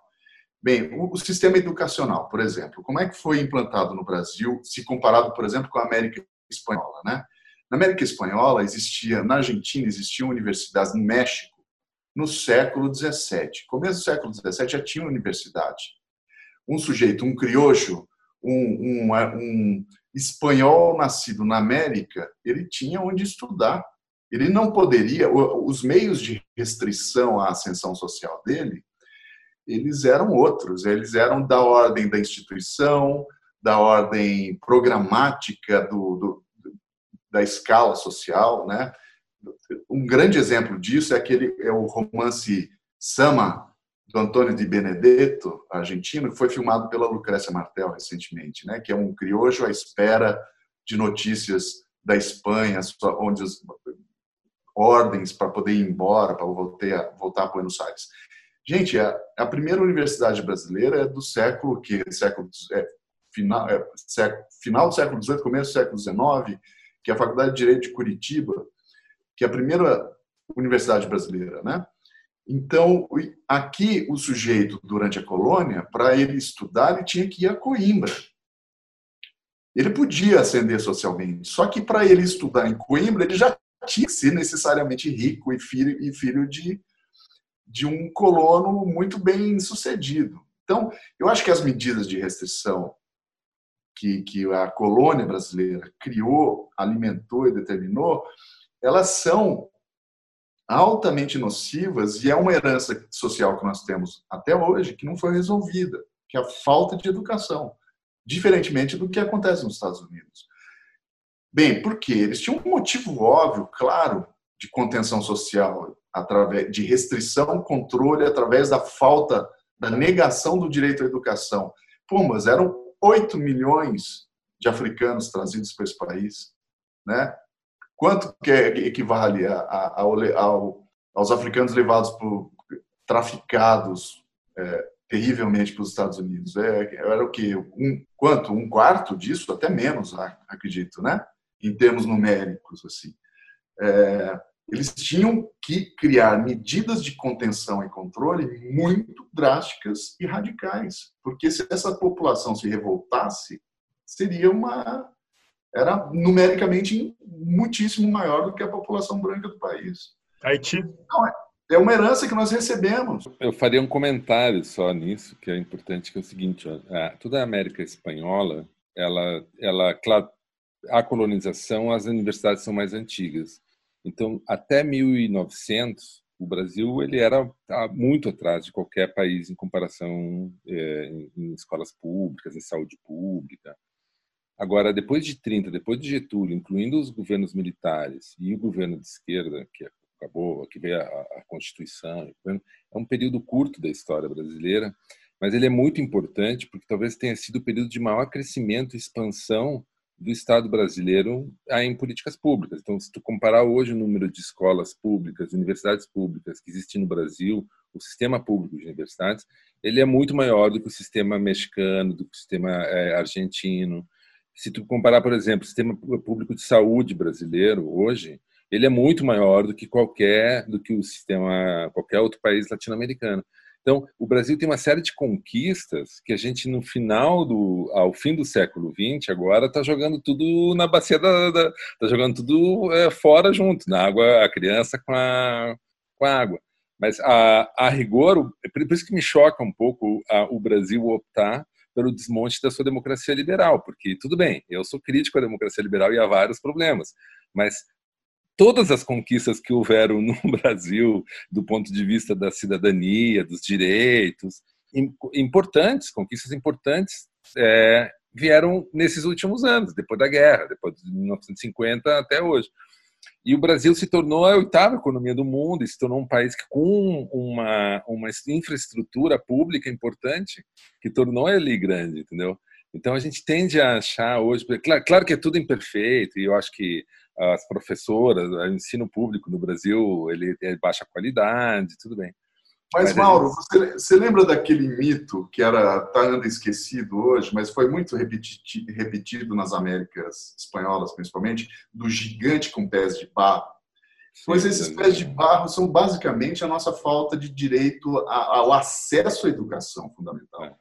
Bem, o, o, sistema educacional, por exemplo, como é que foi implantado no Brasil, se comparado, por exemplo, com a América Espanhola, né? Na América Espanhola existia, na Argentina existiam universidades, no México, no século XVII. Começo do século XVII já tinha universidade. Um sujeito, um criojo, um, um, um espanhol nascido na América, ele tinha onde estudar. Ele não poderia, os meios de restrição à ascensão social dele eles eram outros, eles eram da ordem da instituição, da ordem programática do, do, da escala social, né? Um grande exemplo disso é aquele é o romance Sama do Antônio de Benedetto, argentino, que foi filmado pela Lucrécia Martel recentemente, né? Que é um criojo à espera de notícias da Espanha, onde as ordens para poder ir embora, para voltar voltar a Buenos Aires. Gente, a, a primeira universidade brasileira é do século que século é, final, é, século, final do século XVIII, começo do século XIX, que é a Faculdade de Direito de Curitiba, que é a primeira universidade brasileira, né? Então, aqui o sujeito, durante a colônia, para ele estudar, ele tinha que ir a Coimbra. Ele podia ascender socialmente, só que para ele estudar em Coimbra, ele já tinha que ser necessariamente rico e filho, e filho de de um colono muito bem sucedido. Então, eu acho que as medidas de restrição que, que a colônia brasileira criou, alimentou e determinou, elas são altamente nocivas e é uma herança social que nós temos até hoje que não foi resolvida, que é a falta de educação, diferentemente do que acontece nos Estados Unidos. Bem, por quê? Eles tinham um motivo óbvio, claro, de contenção social através de restrição, controle, através da falta, da negação do direito à educação. Pô, mas eram 8 milhões de africanos trazidos para esse país, né? Quanto que equivale a, a, ao, aos africanos levados por traficados é, terrivelmente para os Estados Unidos? É, era o que? Um, quanto? Um quarto disso? Até menos, acredito, né? Em termos numéricos, assim. É, eles tinham que criar medidas de contenção e controle muito drásticas e radicais, porque se essa população se revoltasse, seria uma era numericamente muitíssimo maior do que a população branca do país. Haiti? Não, é, é uma herança que nós recebemos. Eu faria um comentário só nisso, que é importante, que é o seguinte, toda a América espanhola, ela, ela, claro, a colonização, as universidades são mais antigas. Então, até 1900, o Brasil ele era tá, muito atrás de qualquer país em comparação é, em, escolas públicas, em saúde pública. Agora, depois de 30, depois de Getúlio, incluindo os governos militares e o governo de esquerda, que acabou, que veio a, a Constituição, é um período curto da história brasileira, mas ele é muito importante porque talvez tenha sido o período de maior crescimento e expansão do Estado brasileiro em políticas públicas. Então, se tu comparar hoje o número de escolas públicas, universidades públicas que existem no Brasil, o sistema público de universidades, ele é muito maior do que o sistema mexicano, do que o sistema é, argentino. Se tu comparar, por exemplo, o sistema público de saúde brasileiro hoje, ele é muito maior do que qualquer do que o sistema qualquer outro país latino-americano. Então, o Brasil tem uma série de conquistas que a gente, no final do, ao fim do século XX, agora está jogando tudo na bacia da. está jogando tudo é, fora junto, na água, a criança com a, com a água. Mas, a, a rigor, por isso que me choca um pouco a, o Brasil optar pelo desmonte da sua democracia liberal, porque, tudo bem, eu sou crítico à democracia liberal e há vários problemas, mas todas as conquistas que houveram no Brasil, do ponto de vista da cidadania, dos direitos, importantes, conquistas importantes, é, vieram nesses últimos anos, depois da guerra, depois de 1950 até hoje. E o Brasil se tornou a oitava economia do mundo, e se tornou um país que, com uma, uma infraestrutura pública importante, que tornou ele grande, entendeu? Então a gente tende a achar hoje, claro, claro que é tudo imperfeito, e eu acho que as professoras, o ensino público no Brasil, ele é baixa qualidade, tudo bem. Mas, Mauro, você, você, lembra daquele mito que era tá ainda esquecido hoje, mas foi muito repetido, repetido nas Américas espanholas, principalmente, do gigante com pés de barro? Pois esses pés de barro são basicamente a nossa falta de direito ao acesso à educação fundamental. É.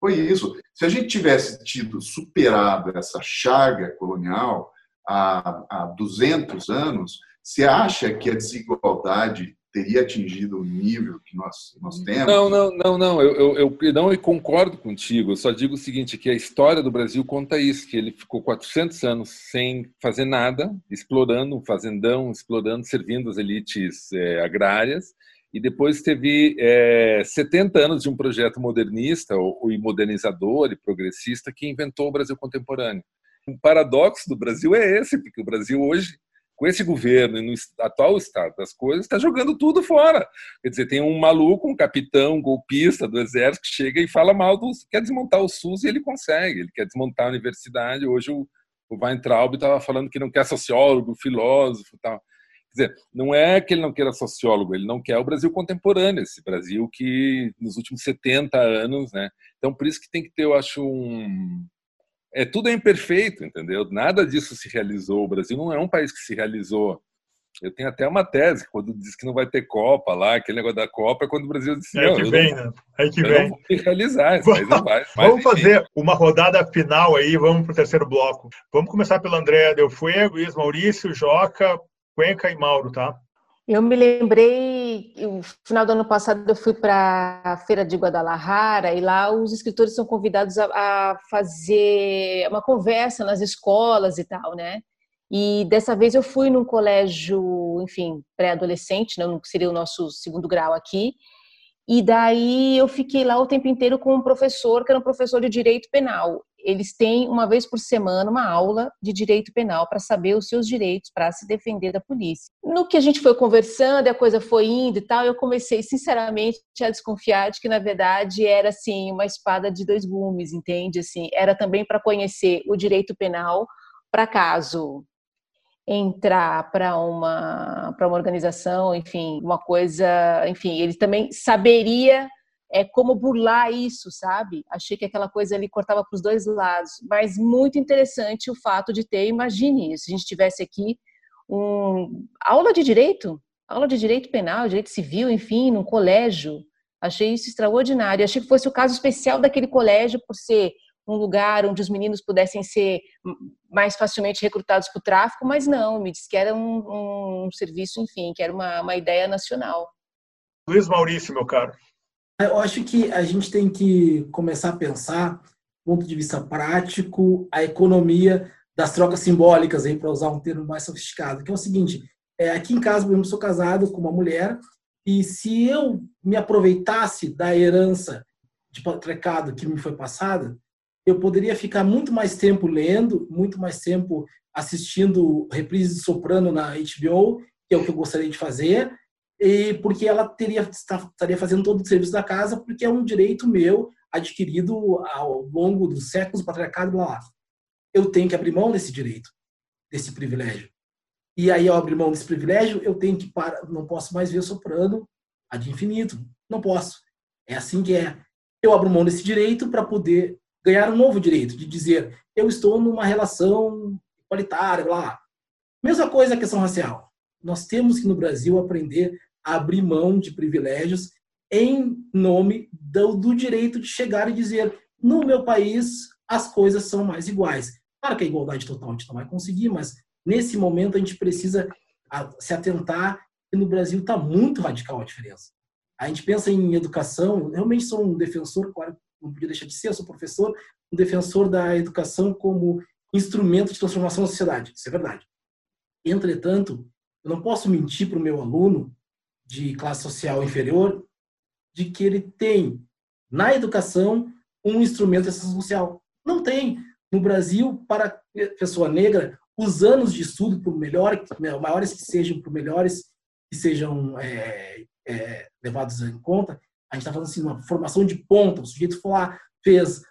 Foi isso. Se a gente tivesse tido superado essa chaga colonial, há, há 200 anos, você acha que a desigualdade teria atingido o nível que nós, nós temos? Não, não, não, não. Eu, eu, eu não concordo contigo. Eu só digo o seguinte, que a história do Brasil conta isso, que ele ficou 400 anos sem fazer nada, explorando fazendão, explorando, servindo as elites é, agrárias, e depois teve é, 70 anos de um projeto modernista, ou, ou modernizador e progressista, que inventou o Brasil contemporâneo. O paradoxo do Brasil é esse, porque o Brasil hoje, com esse governo e no atual estado das coisas, está jogando tudo fora. Quer dizer, tem um maluco, um capitão golpista do exército que chega e fala mal do. quer desmontar o SUS e ele consegue. Ele quer desmontar a universidade. Hoje o, o Weintraub estava falando que não quer sociólogo, filósofo tal. Quer dizer, não é que ele não queira sociólogo, ele não quer o Brasil contemporâneo, esse Brasil que nos últimos 70 anos, né? Então, por isso que tem que ter, eu acho, um, é tudo é imperfeito, entendeu? Nada disso se realizou. O Brasil não é um país que se realizou. Eu tenho até uma tese, quando diz que não vai ter Copa lá, aquele negócio da Copa, é quando o Brasil disse, é que vem, não, né? É que vem. Vou realizar, mas não vai. vamos fazer uma rodada final aí, vamos para o terceiro bloco. Vamos começar pelo André Delfuego, Luiz Maurício, Joca, Cuenca e Mauro, tá? Eu me lembrei, no final do ano passado eu fui para a feira de Guadalajara e lá os escritores são convidados a, a, fazer uma conversa nas escolas e tal, né? E dessa vez eu fui num colégio, enfim, pré-adolescente, não né? seria o nosso segundo grau aqui. E daí eu fiquei lá o tempo inteiro com um professor que era um professor de direito penal eles têm uma vez por semana uma aula de direito penal para saber os seus direitos para se defender da polícia. No que a gente foi conversando, a coisa foi indo e tal, eu comecei sinceramente a desconfiar de que na verdade era assim uma espada de dois gumes, entende? Assim, era também para conhecer o direito penal para caso entrar para uma para uma organização, enfim, uma coisa, enfim, ele também saberia é, como burlar isso, sabe? Achei que aquela coisa ali cortava para os dois lados, mas muito interessante o fato de ter, imagine se a gente tivesse aqui um, aula de direito, aula de direito penal, direito civil, enfim, no colégio. Achei isso extraordinário. Achei que fosse o caso especial daquele colégio por ser um lugar onde os meninos pudessem ser mais facilmente recrutados para o tráfico, mas não, me disse que era um, um serviço, enfim, que era uma, uma ideia nacional. Luiz Maurício, meu caro. Eu acho que a gente tem que começar a pensar, do ponto de vista prático, a economia das trocas simbólicas, para usar um termo mais sofisticado, que é o seguinte, é, aqui em casa, eu sou casado com uma mulher, e se eu me aproveitasse da herança de patriarcado que me foi passada, eu poderia ficar muito mais tempo lendo, muito mais tempo assistindo reprises de Soprano na HBO, que é o que eu gostaria de fazer, e porque ela teria estaria fazendo todo o serviço da casa, porque é um direito meu adquirido ao longo dos séculos, patriarcado, blá, blá. Eu tenho que abrir mão desse direito, desse privilégio. E aí, ao abrir mão desse privilégio, eu tenho que para, não posso mais ver soprano ad infinito. Não posso. É assim que é. Eu abro mão desse direito para poder ganhar um novo direito de dizer eu estou numa relação igualitária, lá. Mesma coisa a questão racial. Nós temos que no Brasil aprender a abrir mão de privilégios em nome do, do direito de chegar e dizer no meu país as coisas são mais iguais. Claro que a igualdade total a gente não vai conseguir, mas nesse momento a gente precisa se atentar que no Brasil está muito radical a diferença. A gente pensa em educação, realmente sou um defensor, claro, não podia deixar de ser, sou professor, um defensor da educação como instrumento de transformação da sociedade. Isso é verdade. Entretanto, eu não posso mentir para o meu aluno de classe social inferior de que ele tem na educação um instrumento de social. Não tem. No Brasil, para pessoa negra, os anos de estudo, por melhor, maiores que sejam, por melhores que sejam é, é, levados em conta, a gente está falando assim, uma formação de ponta. O sujeito foi lá, fez,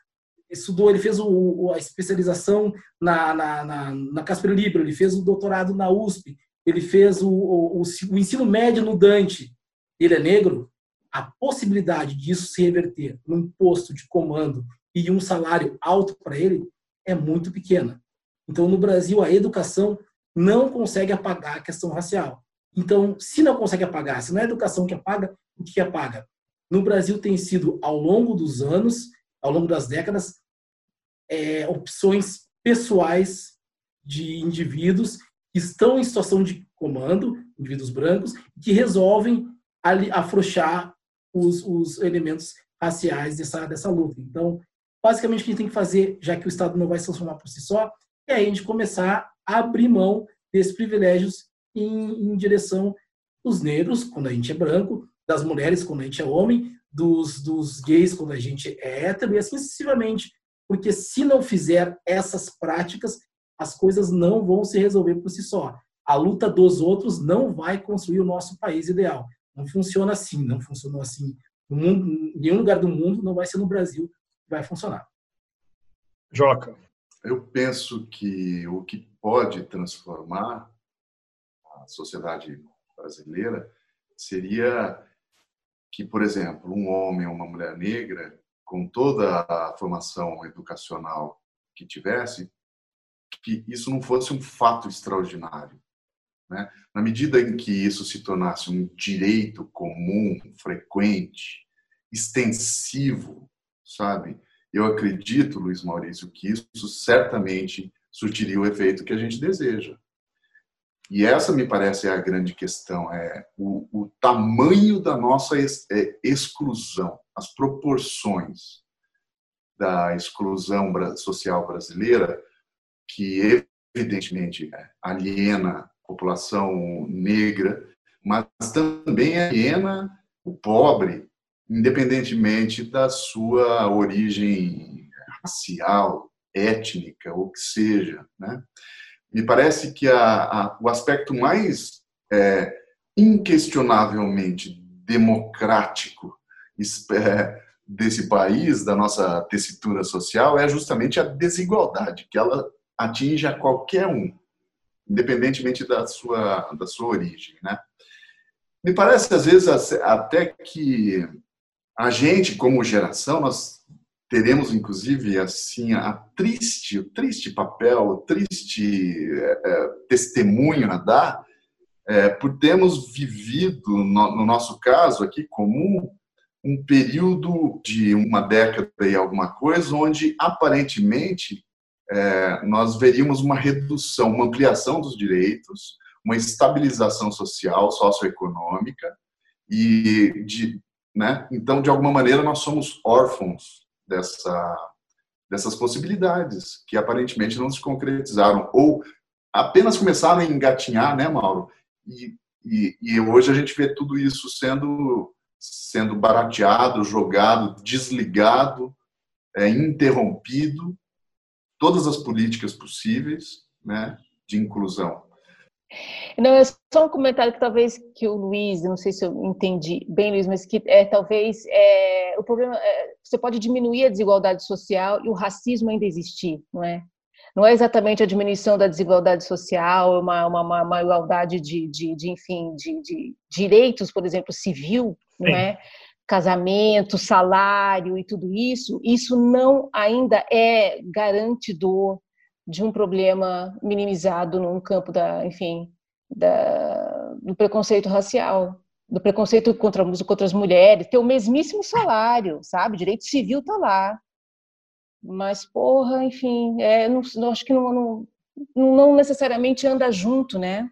estudou, ele fez o, a especialização na, na, na, na Casper Libero, ele fez o doutorado na USP, ele fez o, o, o ensino médio no Dante. Ele é negro, a possibilidade disso se reverter num posto de comando e um salário alto para ele é muito pequena. Então, no Brasil, a educação não consegue apagar a questão racial. Então, se não consegue apagar, se não é a educação que apaga, o que apaga? no Brasil tem sido, ao longo dos anos, ao longo das décadas, é, opções pessoais de indivíduos estão em situação de comando, indivíduos brancos, que resolvem ali, afrouxar os, os elementos raciais dessa, dessa luta. Então, basicamente, o que a gente tem que fazer, já que o Estado não vai se transformar por si só, é a gente começar a abrir mão desses privilégios em, em direção dos negros, quando a gente é branco, das mulheres quando a gente é homem, dos, dos gays quando a gente é hétero e assim sucessivamente. Porque se não fizer essas práticas, as coisas não vão se resolver por si só. A luta dos outros não vai construir o nosso país ideal. Não funciona assim, não funcionou assim. No mundo, em nenhum lugar do mundo, não vai ser no Brasil que vai funcionar. Joca. Eu penso que o que pode transformar a sociedade brasileira seria que, por exemplo, um homem ou uma mulher negra, com toda a formação educacional que tivesse, que isso não fosse um fato extraordinário. Né? Na medida em que isso se tornasse um direito comum, frequente, extensivo, sabe? Eu acredito, Luiz Maurício, que isso certamente surtiria o efeito que a gente deseja. E essa me parece é a grande questão, é o, o tamanho da nossa ex, é, exclusão, as proporções da exclusão social brasileira, que evidentemente aliena a população negra, mas também aliena o pobre, independentemente da sua origem racial, étnica, ou que seja, né? me parece que a, a, o aspecto mais é, inquestionavelmente democrático é, desse país, da nossa tessitura social, é justamente a desigualdade, que ela atinge a qualquer um, independentemente da sua, da sua origem. Né? Me parece, às vezes, até que a gente, como geração, nós teremos inclusive assim a triste, o triste papel, o triste é, é, testemunho a dar é, por termos vivido no, no, nosso caso aqui comum um período de uma década e alguma coisa onde aparentemente é, nós veríamos uma redução, uma ampliação dos direitos, uma estabilização social, socioeconômica e de, né? Então, de alguma maneira, nós somos órfãos dessa, dessas possibilidades que aparentemente não se concretizaram ou apenas começaram a engatinhar, né, Mauro? E, e, e hoje a gente vê tudo isso sendo sendo barateado, jogado, desligado, é, interrompido, todas as políticas possíveis, né, de inclusão. Não, é só um comentário que talvez que o Luiz, não sei se eu entendi bem, Luiz, mas que é talvez é, o problema é, você pode diminuir a desigualdade social e o racismo ainda existir, não é? Não é exatamente a diminuição da desigualdade social, uma, uma, uma igualdade de, de, de enfim, de, de, direitos, por exemplo, civil, não é? Casamento, salário e tudo isso, isso não ainda é garantidor de um problema minimizado no campo da, enfim, da, do preconceito racial, do preconceito contra, contra as mulheres, ter o mesmíssimo salário, sabe? Direito civil está lá. Mas, porra, enfim, é, não, acho que não, não, não necessariamente anda junto, né?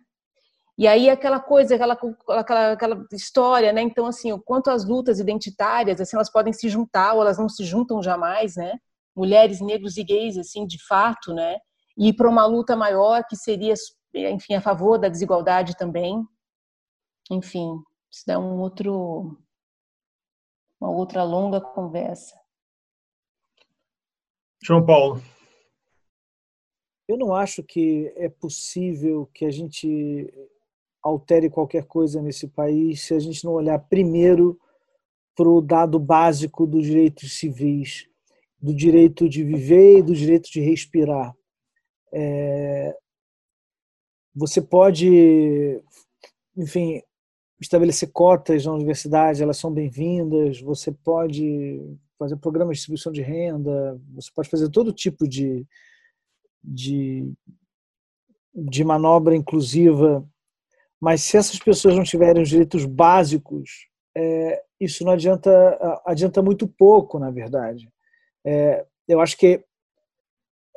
E aí aquela coisa, aquela, aquela, aquela história, né? Então, assim, o quanto as lutas identitárias, assim, elas podem se juntar ou elas não se juntam jamais, né? Mulheres, negros e gays, assim, de fato, né? E para uma luta maior que seria, enfim, a favor da desigualdade também. Enfim, isso dá um outro, uma outra longa conversa. João Paulo. Eu não acho que é possível que a gente altere qualquer coisa nesse país se a gente não olhar primeiro para o dado básico dos direitos civis, do direito de viver e do direito de respirar. É... Você pode, enfim, estabelecer cotas na universidade, elas são bem-vindas. Você pode fazer programas de distribuição de renda, você pode fazer todo tipo de, de, de manobra inclusiva mas se essas pessoas não tiverem os direitos básicos, é, isso não adianta, adianta muito pouco, na verdade. É, eu acho que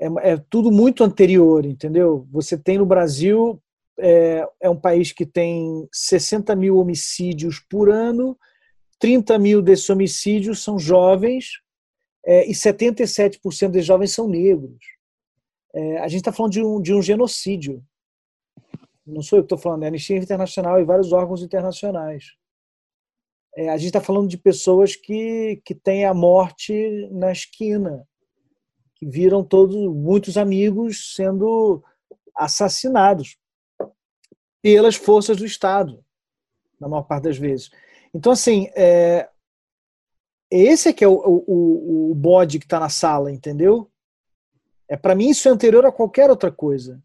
é, é, tudo muito anterior, entendeu? Você tem no Brasil, é, é um país que tem 60 mil homicídios por ano, 30 mil desses homicídios são jovens é, e 77% dos jovens são negros. É, a gente está falando de um, de um genocídio não sou eu que estou falando, é a Anistia Internacional e vários órgãos internacionais. É, a gente está falando de pessoas que, que têm a morte na esquina, que viram todos, muitos amigos sendo assassinados pelas forças do Estado, na maior parte das vezes. Então, assim, é, esse é que é o, o, o bode que está na sala, entendeu? É Para mim, isso é anterior a qualquer outra coisa.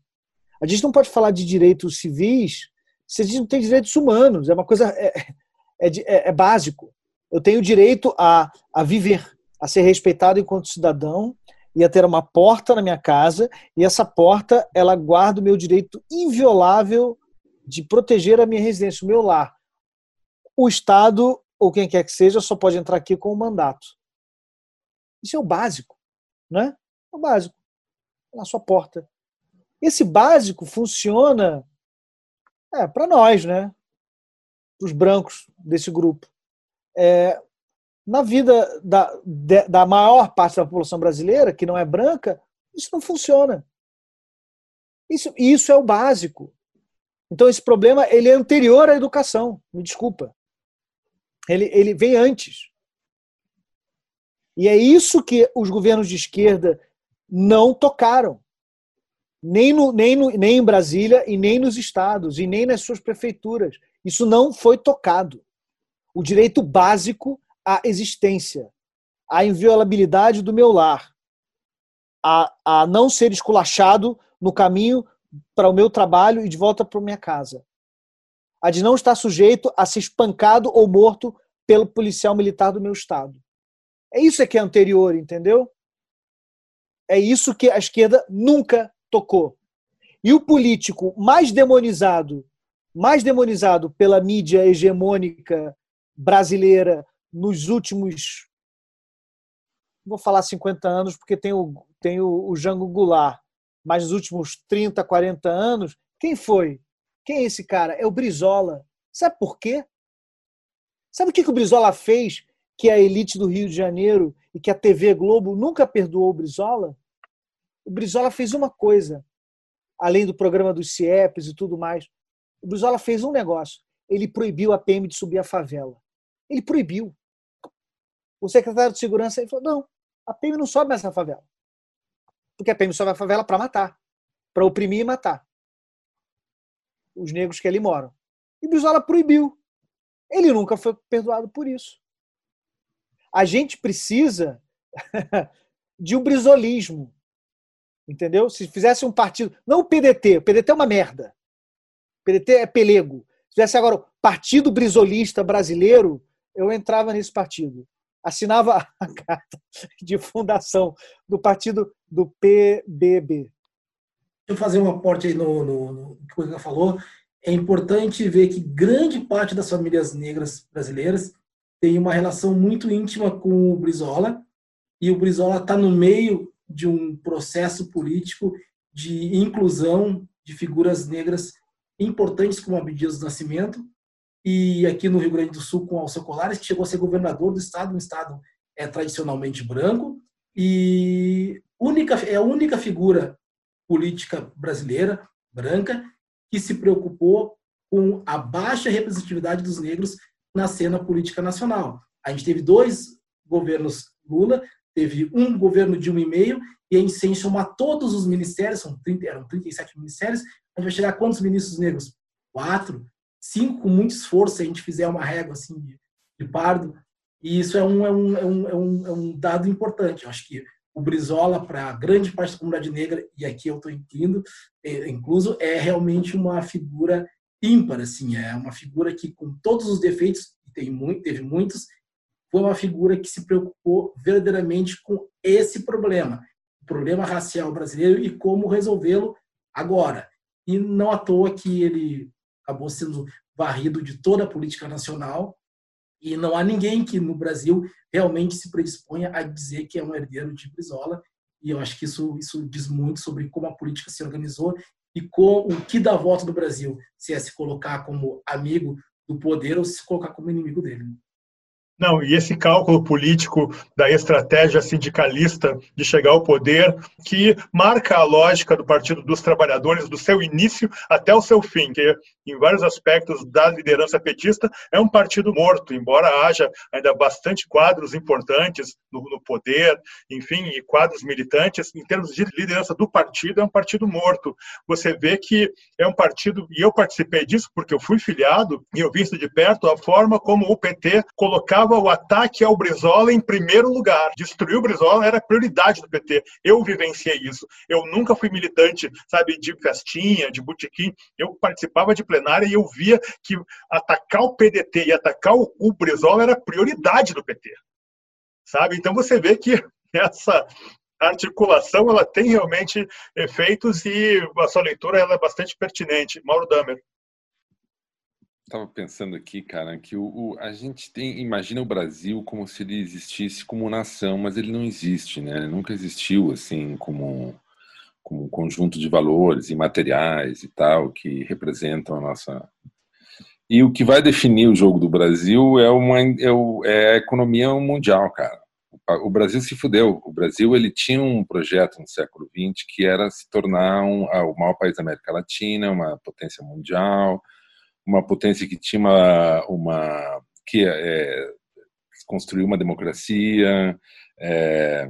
A gente não pode falar de direitos civis se a gente não tem direitos humanos. É uma coisa. É, é, é, é básico. Eu tenho direito a, a viver, a ser respeitado enquanto cidadão e a ter uma porta na minha casa e essa porta ela guarda o meu direito inviolável de proteger a minha residência, o meu lar. O Estado ou quem quer que seja só pode entrar aqui com o mandato. Isso é o básico, né? É o básico. Na sua porta. Esse básico funciona é, para nós, né? Os brancos desse grupo. É, na vida da, da maior parte da população brasileira, que não é branca, isso não funciona. Isso, isso é o básico. Então, esse problema ele é anterior à educação, me desculpa. Ele, ele vem antes. E é isso que os governos de esquerda não tocaram nem, no, nem, no, nem em Brasília, e nem nos estados, e nem nas suas prefeituras. Isso não foi tocado. O direito básico à existência, à inviolabilidade do meu lar, a, a não ser esculachado no caminho para o meu trabalho e de volta para minha casa. A de não estar sujeito a ser espancado ou morto pelo policial militar do meu estado. É isso que é anterior, entendeu? É isso que a esquerda nunca tocou. E o político mais demonizado, mais demonizado pela mídia hegemônica brasileira nos últimos vou falar 50 anos porque tem o, tem o, o Jango Goulart, mas nos últimos 30, 40 anos, quem foi? Quem é esse cara? É o Brizola. Sabe por quê? Sabe o que, que o Brizola fez que a elite do Rio de Janeiro e que a TV Globo nunca perdoou o Brizola? O Brizola fez uma coisa, além do programa dos CIEPs e tudo mais. O Brizola fez um negócio. Ele proibiu a PM de subir a favela. Ele proibiu. O secretário de segurança falou: não, a PM não sobe mais na favela. Porque a PM sobe na favela para matar, para oprimir e matar os negros que ali moram. E Brizola proibiu. Ele nunca foi perdoado por isso. A gente precisa de um brizolismo. Entendeu? Se fizesse um partido. Não o PDT, o PDT é uma merda. O PDT é pelego. Se fizesse agora o Partido Brizolista Brasileiro, eu entrava nesse partido. Assinava a carta de fundação do partido do PBB. Deixa eu fazer um aporte aí no, no, no que o Igor falou. É importante ver que grande parte das famílias negras brasileiras tem uma relação muito íntima com o Brizola, e o Brizola está no meio de um processo político de inclusão de figuras negras importantes como Abdias do Nascimento, e aqui no Rio Grande do Sul com Alceu Colares, que chegou a ser governador do estado, um estado é tradicionalmente branco, e única, é a única figura política brasileira, branca, que se preocupou com a baixa representatividade dos negros na cena política nacional. A gente teve dois governos Lula, teve um governo de um e meio, e gente, se somar todos os ministérios, são 30, eram 37 ministérios, a gente vai chegar a quantos ministros negros? Quatro, cinco, com muito esforço, se a gente fizer uma régua assim de, de pardo. E isso é um, é um, é um, é um, é dado importante. Eu acho que o Brizola, para grande parte da comunidade negra, e aqui eu estou incluindo, é, incluso, é realmente uma figura ímpar, assim, é uma figura que, com todos os defeitos, tem muito, teve muitos, foi uma figura que se preocupou verdadeiramente com esse problema, o problema racial brasileiro e como resolvê-lo agora. E não à toa que ele acabou sendo varrido de toda a política nacional, e não há ninguém que no Brasil realmente se predisponha a dizer que é um herdeiro de Brizola. E eu acho que isso, isso diz muito sobre como a política se organizou e com o que dá voto no Brasil, se é se colocar como amigo do poder ou se colocar como inimigo dele. Não, e esse cálculo político da estratégia sindicalista de chegar ao poder, que marca a lógica do Partido dos Trabalhadores, do seu início até o seu fim, que em vários aspectos da liderança petista é um partido morto, embora haja ainda bastante quadros importantes no, no poder, enfim, e quadros militantes, em termos de liderança do partido, é um partido morto. Você vê que é um partido, e eu participei disso porque eu fui filiado, e eu vi isso de perto, a forma como o PT colocava colocava o ataque ao Brizola em primeiro lugar. Destruir o Brizola era prioridade do PT. Eu vivenciei isso. Eu nunca fui militante, sabe, de festinha, de botequim. Eu participava de plenária e eu via que atacar o PDT e atacar o Brizola era prioridade do PT. Sabe? Então você vê que essa articulação ela tem realmente efeitos e a sua leitura ela é bastante pertinente. Mauro Damer estava pensando aqui, cara, que o, o, a gente tem, imagina o Brasil como se ele existisse como nação, mas ele não existe, né? Ele nunca existiu assim como, como um conjunto de valores e materiais e tal que representam a nossa. E o que vai definir o jogo do Brasil é uma é, o, é a economia mundial, cara. O Brasil se fudeu. O Brasil ele tinha um projeto no século XX que era se tornar um, o maior país da América Latina, uma potência mundial uma potência que tinha uma, uma que é, construiu uma democracia. É,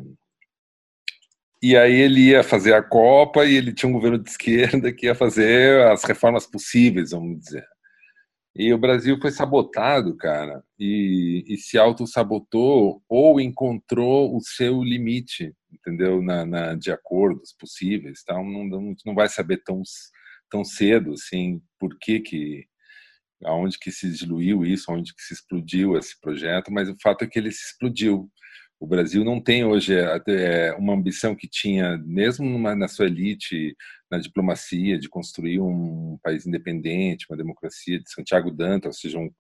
e aí ele ia fazer a Copa e ele tinha um governo de esquerda que ia fazer as reformas possíveis, vamos dizer. E o Brasil foi sabotado, cara, e, e se auto-sabotou ou encontrou o seu limite, entendeu? Na, na de acordos possíveis. Então, não, não, não vai saber tão, tão cedo, assim, por que que aonde que se diluiu isso, aonde que se explodiu esse projeto, mas o fato é que ele se explodiu. O Brasil não tem hoje é, uma ambição que tinha, mesmo na sua elite, na diplomacia, de construir um país independente, uma democracia de Santiago Dantas, ou seja, um,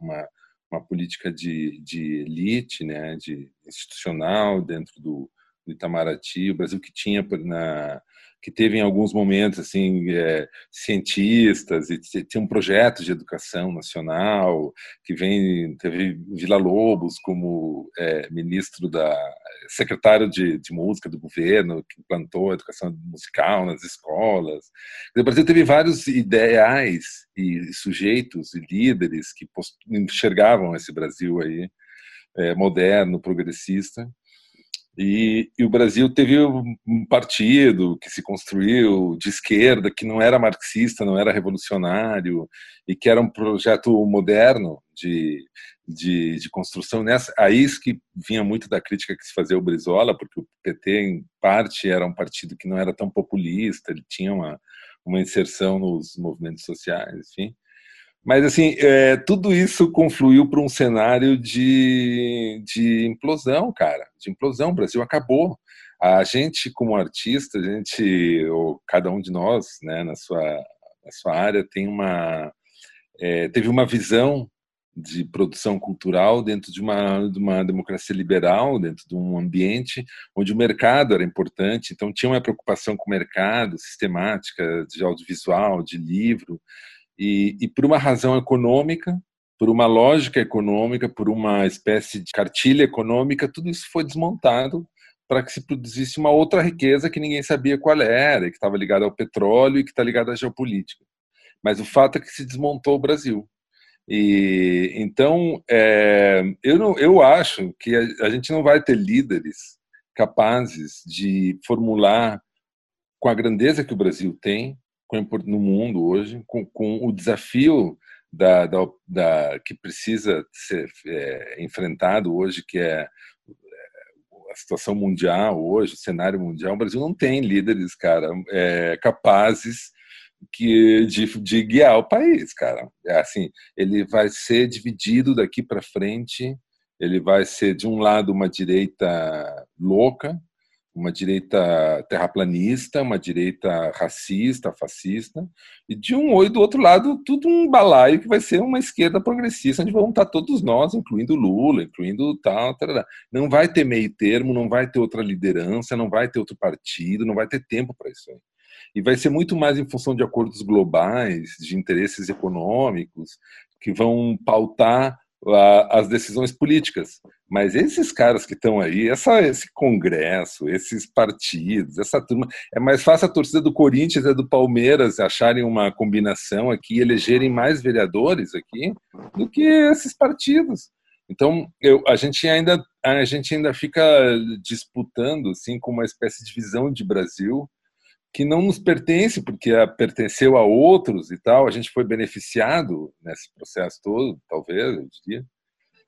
uma, uma política de, de elite, né, de institucional dentro do, do Itamaraty. O Brasil que tinha na, que teve em alguns momentos assim é, cientistas e tinha um projeto de educação nacional que vem teve Vila Lobos como é, ministro da secretário de, de, música do governo que implantou a educação musical nas escolas o Brasil teve vários ideais e sujeitos e líderes que enxergavam esse Brasil aí é, moderno progressista e, e, o Brasil teve um partido que se construiu de esquerda, que não era marxista, não era revolucionário, e que era um projeto moderno de, de, de construção. Nessa, aí que vinha muito da crítica que se fazia ao Brizola, porque o PT, em parte, era um partido que não era tão populista, ele tinha uma, uma inserção nos movimentos sociais, enfim. Mas, assim, é, tudo isso confluiu para um cenário de, de implosão, cara. De implosão. O Brasil acabou. A gente, como artista, a gente, ou cada um de nós, né, na sua, na sua área, tem uma, é, teve uma visão de produção cultural dentro de uma, de uma democracia liberal, dentro de um ambiente onde o mercado era importante. Então, tinha uma preocupação com o mercado sistemática de audiovisual, de livro. E, e por uma razão econômica, por uma lógica econômica, por uma espécie de cartilha econômica, tudo isso foi desmontado para que se produzisse uma outra riqueza que ninguém sabia qual era, que estava ligada ao petróleo e que está ligada à geopolítica. Mas o fato é que se desmontou o Brasil. E então é, eu não, eu acho que a, a gente não vai ter líderes capazes de formular com a grandeza que o Brasil tem no mundo hoje, com, com o desafio da, da, da, que precisa ser é, enfrentado hoje, que é, é a situação mundial hoje, o cenário mundial, o Brasil não tem líderes, cara, é, capazes que, de, de guiar o país, cara. É assim, ele vai ser dividido daqui para frente, ele vai ser de um lado uma direita louca, uma direita terraplanista, uma direita racista, fascista, e de um e do outro lado tudo um balaio que vai ser uma esquerda progressista, onde vão estar todos nós, incluindo Lula, incluindo tal, tal, não vai ter meio termo, não vai ter outra liderança, não vai ter outro partido, não vai ter tempo para isso aí. E vai ser muito mais em função de acordos globais, de interesses econômicos, que vão pautar as decisões políticas. Mas esses caras que estão aí, essa, esse congresso, esses partidos, essa turma, é mais fácil a torcida do Corinthians e do Palmeiras acharem uma combinação aqui, elegerem mais vereadores aqui, do que esses partidos. Então, eu, a gente ainda a gente ainda fica disputando assim com uma espécie de visão de Brasil que não nos pertence, porque pertenceu a outros e tal, a gente foi beneficiado nesse processo todo, talvez, eu diria,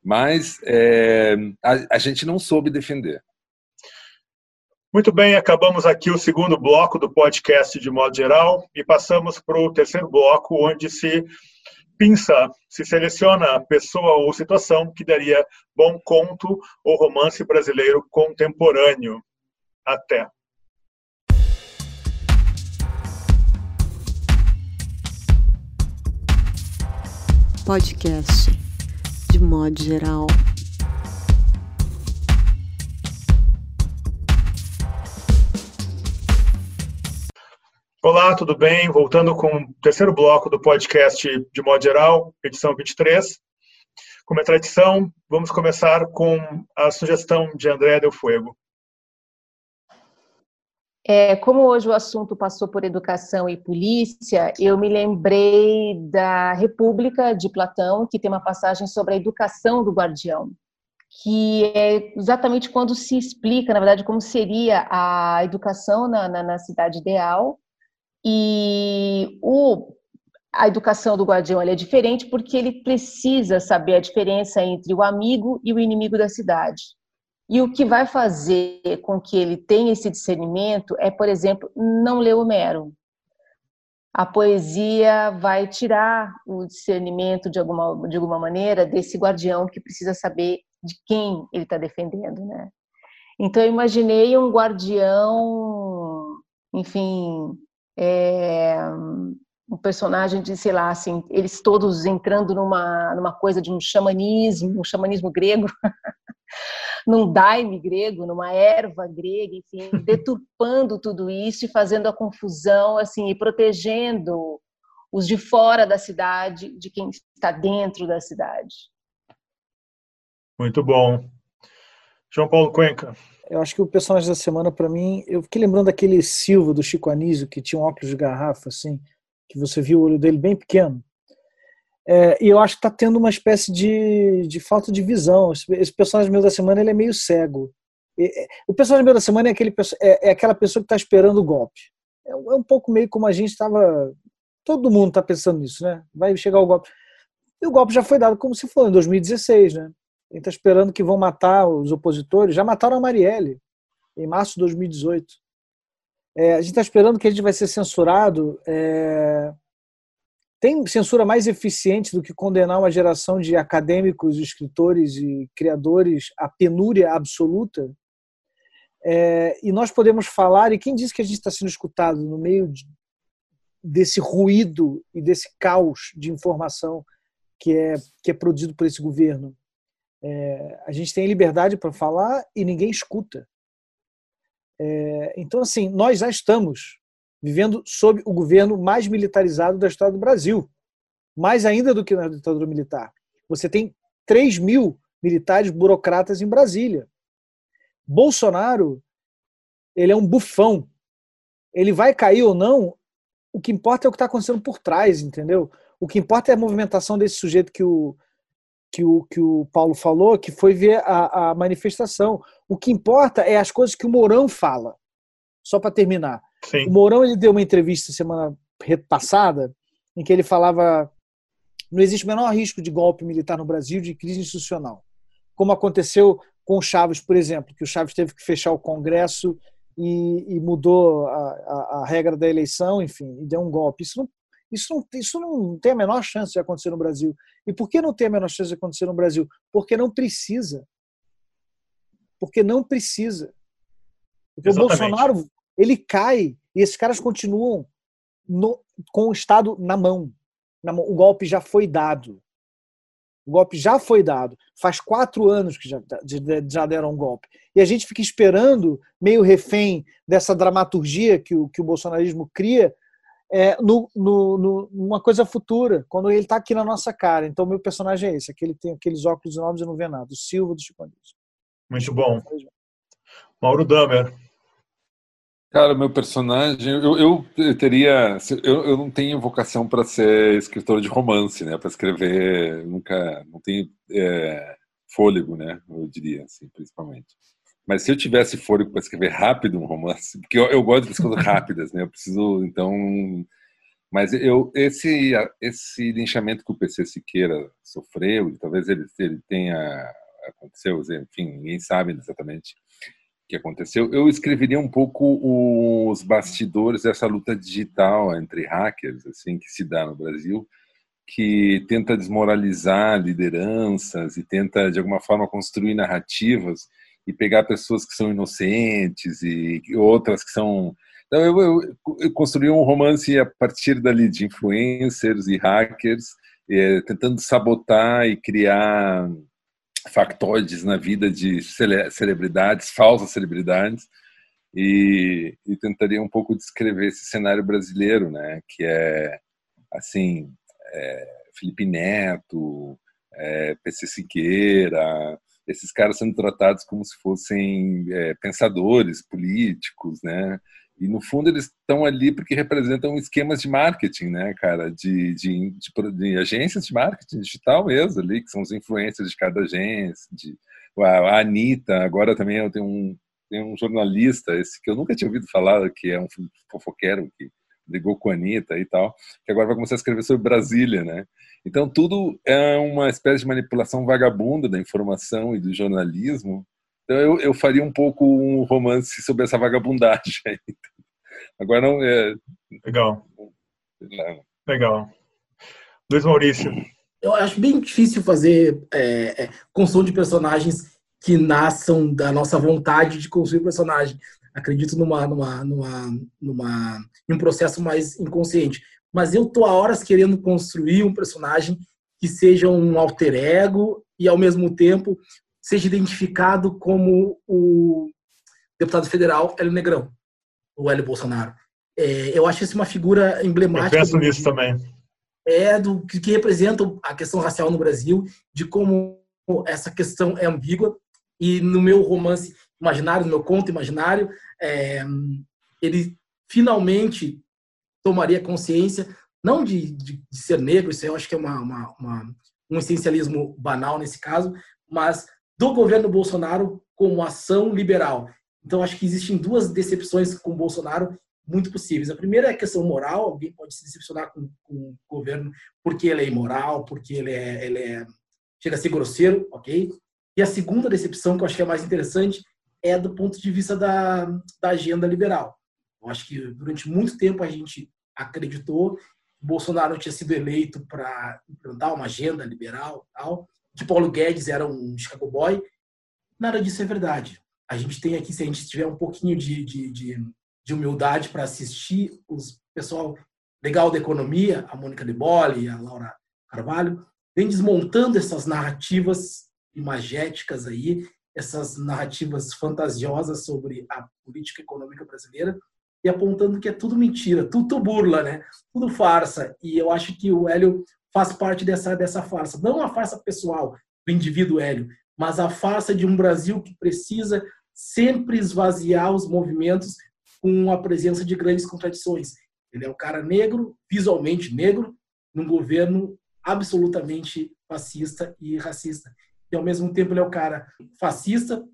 mas é, a, a gente não soube defender. Muito bem, acabamos aqui o segundo bloco do podcast de modo geral e passamos para o terceiro bloco, onde se pinça, se seleciona a pessoa ou situação que daria bom conto ou romance brasileiro contemporâneo. Até. podcast, de modo geral. Olá, tudo bem? Voltando com o terceiro bloco do podcast de modo geral, edição 23. Como é tradição, vamos começar com a sugestão de André Del Fuego. É, como hoje o assunto passou por educação e polícia, eu me lembrei da República de Platão, que tem uma passagem sobre a educação do guardião, que é exatamente quando se explica, na verdade, como seria a educação na, na, na cidade ideal. E o, a educação do guardião é diferente porque ele precisa saber a diferença entre o amigo e o inimigo da cidade. E o que vai fazer com que ele tenha esse discernimento é, por exemplo, não ler Homero. A poesia vai tirar o discernimento de alguma, de alguma maneira desse guardião que precisa saber de quem ele está defendendo, né? Então eu imaginei um guardião, enfim, é, um personagem de, sei lá, assim, eles todos entrando numa, numa coisa de um xamanismo, um xamanismo grego, num daime grego, numa erva grega, enfim, deturpando tudo isso e fazendo a confusão, assim, e protegendo os de fora da cidade de quem está dentro da cidade. Muito bom. João Paulo Cuenca. Eu acho que o personagem da semana, para mim, eu fiquei lembrando daquele Silva do Chico Anísio, que tinha um óculos de garrafa, assim, que você viu o olho dele bem pequeno. É, e eu acho que está tendo uma espécie de, de falta de visão. Esse, esse, personagem meu da semana ele é meio cego. E, o personagem meu da semana é, aquele, é, é aquela pessoa que está esperando o golpe. É, é, um pouco meio como a gente estava. Todo mundo está pensando nisso, né? Vai chegar o golpe. E o golpe já foi dado como se foi em 2016, né? Ele está esperando que vão matar os opositores. Já mataram a Marielle em março de 2018. É, a gente está esperando que a gente vai ser censurado. É... Tem censura mais eficiente do que condenar uma geração de acadêmicos, escritores e criadores à penúria absoluta? É... e nós podemos falar, e quem disse que a gente está sendo escutado no meio de, desse ruído e desse caos de informação que é, que é produzido por esse governo? É, a gente tem liberdade para falar e ninguém escuta. É, então, assim, nós já estamos vivendo sob o governo mais militarizado da história do Brasil, mais ainda do que na ditadura militar. Você tem 3 mil militares burocratas em Brasília. Bolsonaro, ele é um bufão. Ele vai cair ou não, o que importa é o que está acontecendo por trás, entendeu? O que importa é a movimentação desse sujeito que o, que o, que o Paulo falou, que foi ver a, a manifestação. O que importa é as coisas que o Mourão fala. Só para terminar. Sim. O Mourão ele deu uma entrevista semana passada em que ele falava não existe o menor risco de golpe militar no Brasil, de crise institucional. Como aconteceu com o Chaves, por exemplo, que o Chaves teve que fechar o Congresso e, e mudou a, a, a, regra da eleição, enfim, e deu um golpe. Isso não isso não, isso não tem a menor chance de acontecer no Brasil. E por que não tem a menor chance de acontecer no Brasil? Porque não precisa. Porque não precisa. Porque Exatamente. o Bolsonaro, ele cai e esses caras continuam no, com o Estado na mão. na mão. O golpe já foi dado. O golpe já foi dado. Faz quatro anos que já, já deram um golpe. E a gente fica esperando, meio refém dessa dramaturgia que o, que o bolsonarismo cria, é, no, no, no, numa coisa futura, quando ele está aqui na nossa cara. Então, meu personagem é esse, aquele tem aqueles óculos novos e não vê nada, o Silva do Chico Anísio. Muito bom. Mauro Damer. Cara, meu personagem, eu, eu teria, eu, eu não tenho vocação para ser escritor de romance, né? Para escrever, nunca, não tenho é, fôlego, né? Eu diria, assim, principalmente. Mas se eu tivesse fôlego para escrever rápido um romance, porque eu, eu gosto de coisas rápidas, né? Eu preciso, então. Mas eu esse esse linchamento que o PC Siqueira sofreu, talvez ele, ele tenha aconteceu, enfim, ninguém sabe exatamente que aconteceu. Eu escreveria um pouco os bastidores dessa luta digital entre hackers, assim, que se dá no Brasil, que tenta desmoralizar lideranças e tenta de alguma forma construir narrativas e pegar pessoas que são inocentes e outras que são. Então, eu, eu, eu construí um romance a partir dali de influencers e hackers, é, tentando sabotar e criar factoides na vida de cele celebridades, falsas celebridades, e, e, tentaria um pouco descrever esse cenário brasileiro, né, que é assim, é, Felipe Neto, é, PC Siqueira, esses caras sendo tratados como se fossem é, pensadores políticos, né? E no fundo eles estão ali porque representam esquemas de marketing, né, cara, de, de, de, de agências de marketing digital mesmo ali, que são os influencers de cada agência, de a, a Anitta, agora também eu tenho um, tem um jornalista, esse que eu nunca tinha ouvido falar, que é um fofoqueiro que ligou com a Anitta e tal, que agora vai começar a escrever sobre Brasília, né? Então, tudo é uma espécie de manipulação vagabunda da informação e do jornalismo. Então, eu, eu faria um pouco um romance sobre essa vagabundagem. Agora, não é. Legal. Legal. Luiz Maurício. Eu acho bem difícil fazer é, é, construção de personagens que nasçam da nossa vontade de construir personagem. Acredito numa, numa, numa, numa, em um processo mais inconsciente. Mas eu tô a horas querendo construir um personagem que seja um alter ego e, ao mesmo tempo, seja identificado como o deputado federal Hélio Negrão, o Hélio Bolsonaro. É, eu acho isso uma figura emblemática. Eu penso nisso também. É do que, que representa a questão racial no Brasil, de como essa questão é ambígua e no meu romance imaginário, no meu conto imaginário, é, ele finalmente tomaria consciência, não de, de, de, ser negro, isso eu acho que é uma, uma, uma, um essencialismo banal nesse caso, mas do governo Bolsonaro como ação liberal. Então, acho que existem duas decepções com Bolsonaro muito possíveis. A primeira é a questão moral, alguém pode se decepcionar com, com o governo porque ele é imoral, porque ele é, ele é chega a ser grosseiro, ok? E a segunda decepção, que eu acho que é mais interessante, é do ponto de vista da, da agenda liberal. Eu acho que durante muito tempo a gente acreditou que Bolsonaro tinha sido eleito para implantar uma agenda liberal, tal, que Paulo Guedes era um Chicago Boy. Nada disso é verdade. A gente tem aqui, se a gente tiver um pouquinho de, de, de, de humildade para assistir os pessoal legal da economia, a Mônica De Bolle, a Laura Carvalho, vem desmontando essas narrativas imagéticas aí, essas narrativas fantasiosas sobre a política econômica brasileira e apontando que é tudo mentira, tudo burla, né? Tudo farsa. E eu acho que o Hélio faz parte dessa, dessa farsa. Não a farsa pessoal do indivíduo Hélio, mas a farsa de um Brasil que precisa sempre esvaziar os movimentos com a presença de grandes contradições. Ele é um cara negro, visualmente negro, num governo absolutamente fascista e racista e ao mesmo tempo ele é o cara fascista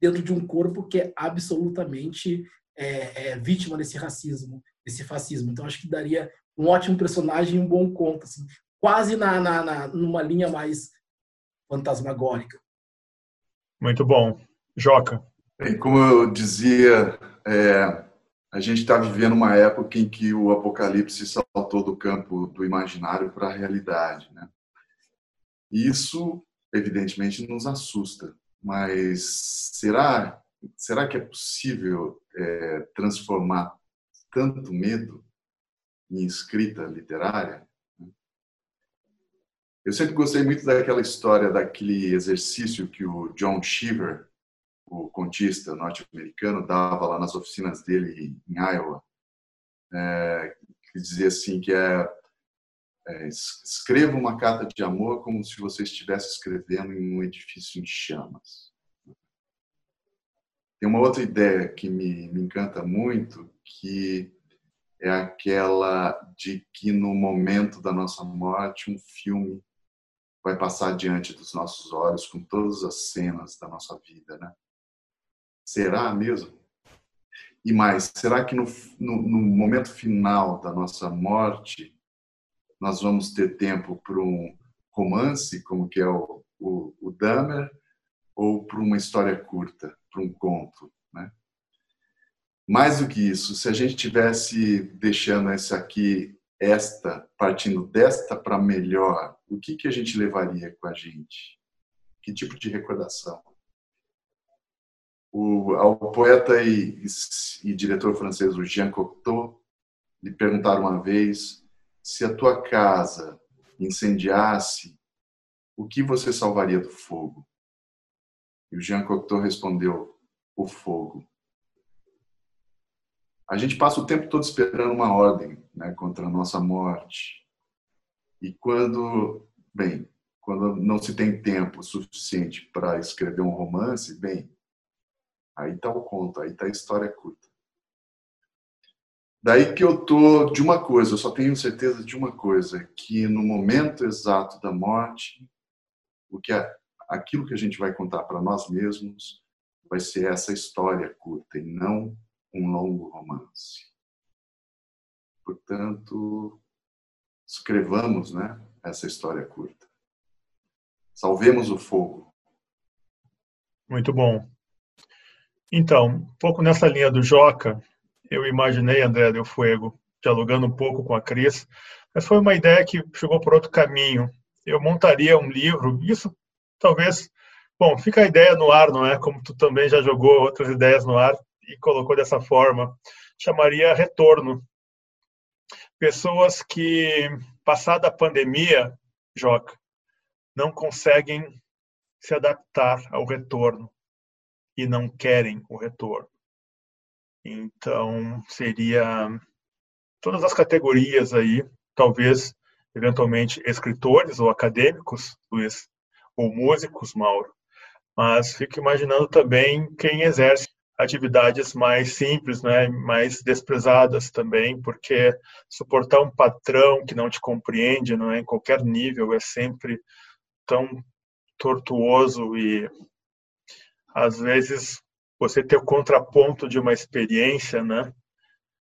dentro de um corpo que é absolutamente é, é, vítima desse racismo, desse fascismo. Então acho que daria um ótimo personagem e um bom conto, assim, quase na, na, na, numa linha mais fantasmagórica. Muito bom. Joca. Bem, como eu dizia, é, a gente está vivendo uma época em que o apocalipse saltou do campo do imaginário para a realidade. Né? Isso evidentemente nos assusta. Mas será será que é possível é, transformar tanto medo em escrita literária? Eu sempre gostei muito daquela história, daquele exercício que o John Cheever, o contista norte-americano, dava lá nas oficinas dele em Iowa, é, que dizia assim que é é, escreva uma carta de amor como se você estivesse escrevendo em um edifício em chamas. Tem uma outra ideia que me, me encanta muito, que é aquela de que no momento da nossa morte um filme vai passar diante dos nossos olhos com todas as cenas da nossa vida, né? Será mesmo? E mais, será que no, no, no momento final da nossa morte nós vamos ter tempo para um romance, como que é o, o, o Dahmer, ou para uma história curta, para um conto? Mais do que isso, se a gente tivesse deixando essa aqui, esta, partindo desta para melhor, o que que a gente levaria com a gente? Que tipo de recordação? O, ao poeta e, e, e diretor francês o Jean Cocteau lhe perguntaram uma vez se a tua casa incendiasse, o que você salvaria do fogo? E o Jean Cocteau respondeu: o fogo. A gente passa o tempo todo esperando uma ordem né, contra a nossa morte. E quando, bem, quando não se tem tempo suficiente para escrever um romance, bem, aí está o conto, aí está a história curta. Daí que eu tô de uma coisa, eu só tenho certeza de uma coisa, que no momento exato da morte, o que é aquilo que a gente vai contar para nós mesmos vai ser essa história curta e não um longo romance. Portanto, escrevamos, né, essa história curta. Salvemos o fogo. Muito bom. Então, um pouco nessa linha do Joca, eu imaginei André Del Fuego dialogando um pouco com a Cris, mas foi uma ideia que chegou por outro caminho. Eu montaria um livro, isso talvez Bom, fica a ideia no ar, não é? Como tu também já jogou outras ideias no ar e colocou dessa forma. Chamaria retorno. Pessoas que, passada a pandemia, Joca, não conseguem se adaptar ao retorno e não querem o retorno. Então, seria todas as categorias aí, talvez, eventualmente, escritores ou acadêmicos, Luiz, ou músicos, Mauro, mas fico imaginando também quem exerce atividades mais simples, né, mais desprezadas também, porque suportar um patrão que não te compreende, não é, em qualquer nível, é sempre tão tortuoso e às vezes você ter o contraponto de uma experiência, né?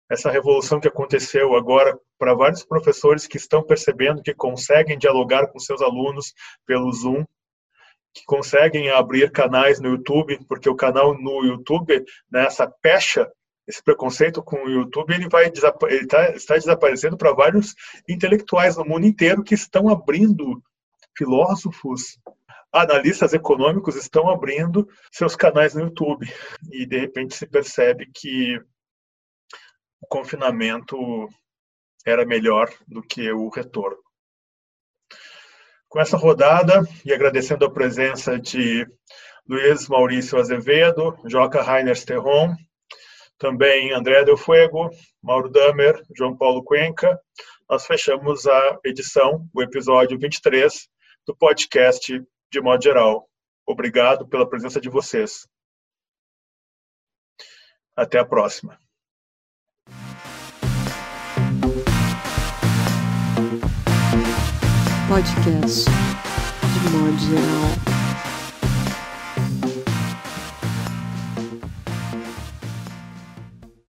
Essa revolução que aconteceu agora para vários professores que estão percebendo que conseguem dialogar com seus alunos pelo Zoom, que conseguem abrir canais no YouTube, porque o canal no YouTube, né, pecha, esse preconceito com o YouTube, ele vai ele tá, está desaparecendo para vários intelectuais no mundo inteiro que estão abrindo filósofos, analistas econômicos estão abrindo seus canais no YouTube e de repente se percebe que o confinamento era melhor do que o retorno. Com essa rodada e agradecendo a presença de Luiz Maurício Azevedo, Joca Rainer Sterron, também André Del Fuego, Mauro Damer, João Paulo Cuenca, nós fechamos a edição, o episódio 23 do podcast de modo geral. Obrigado pela presença de vocês. Até a próxima. Podcast de modo geral.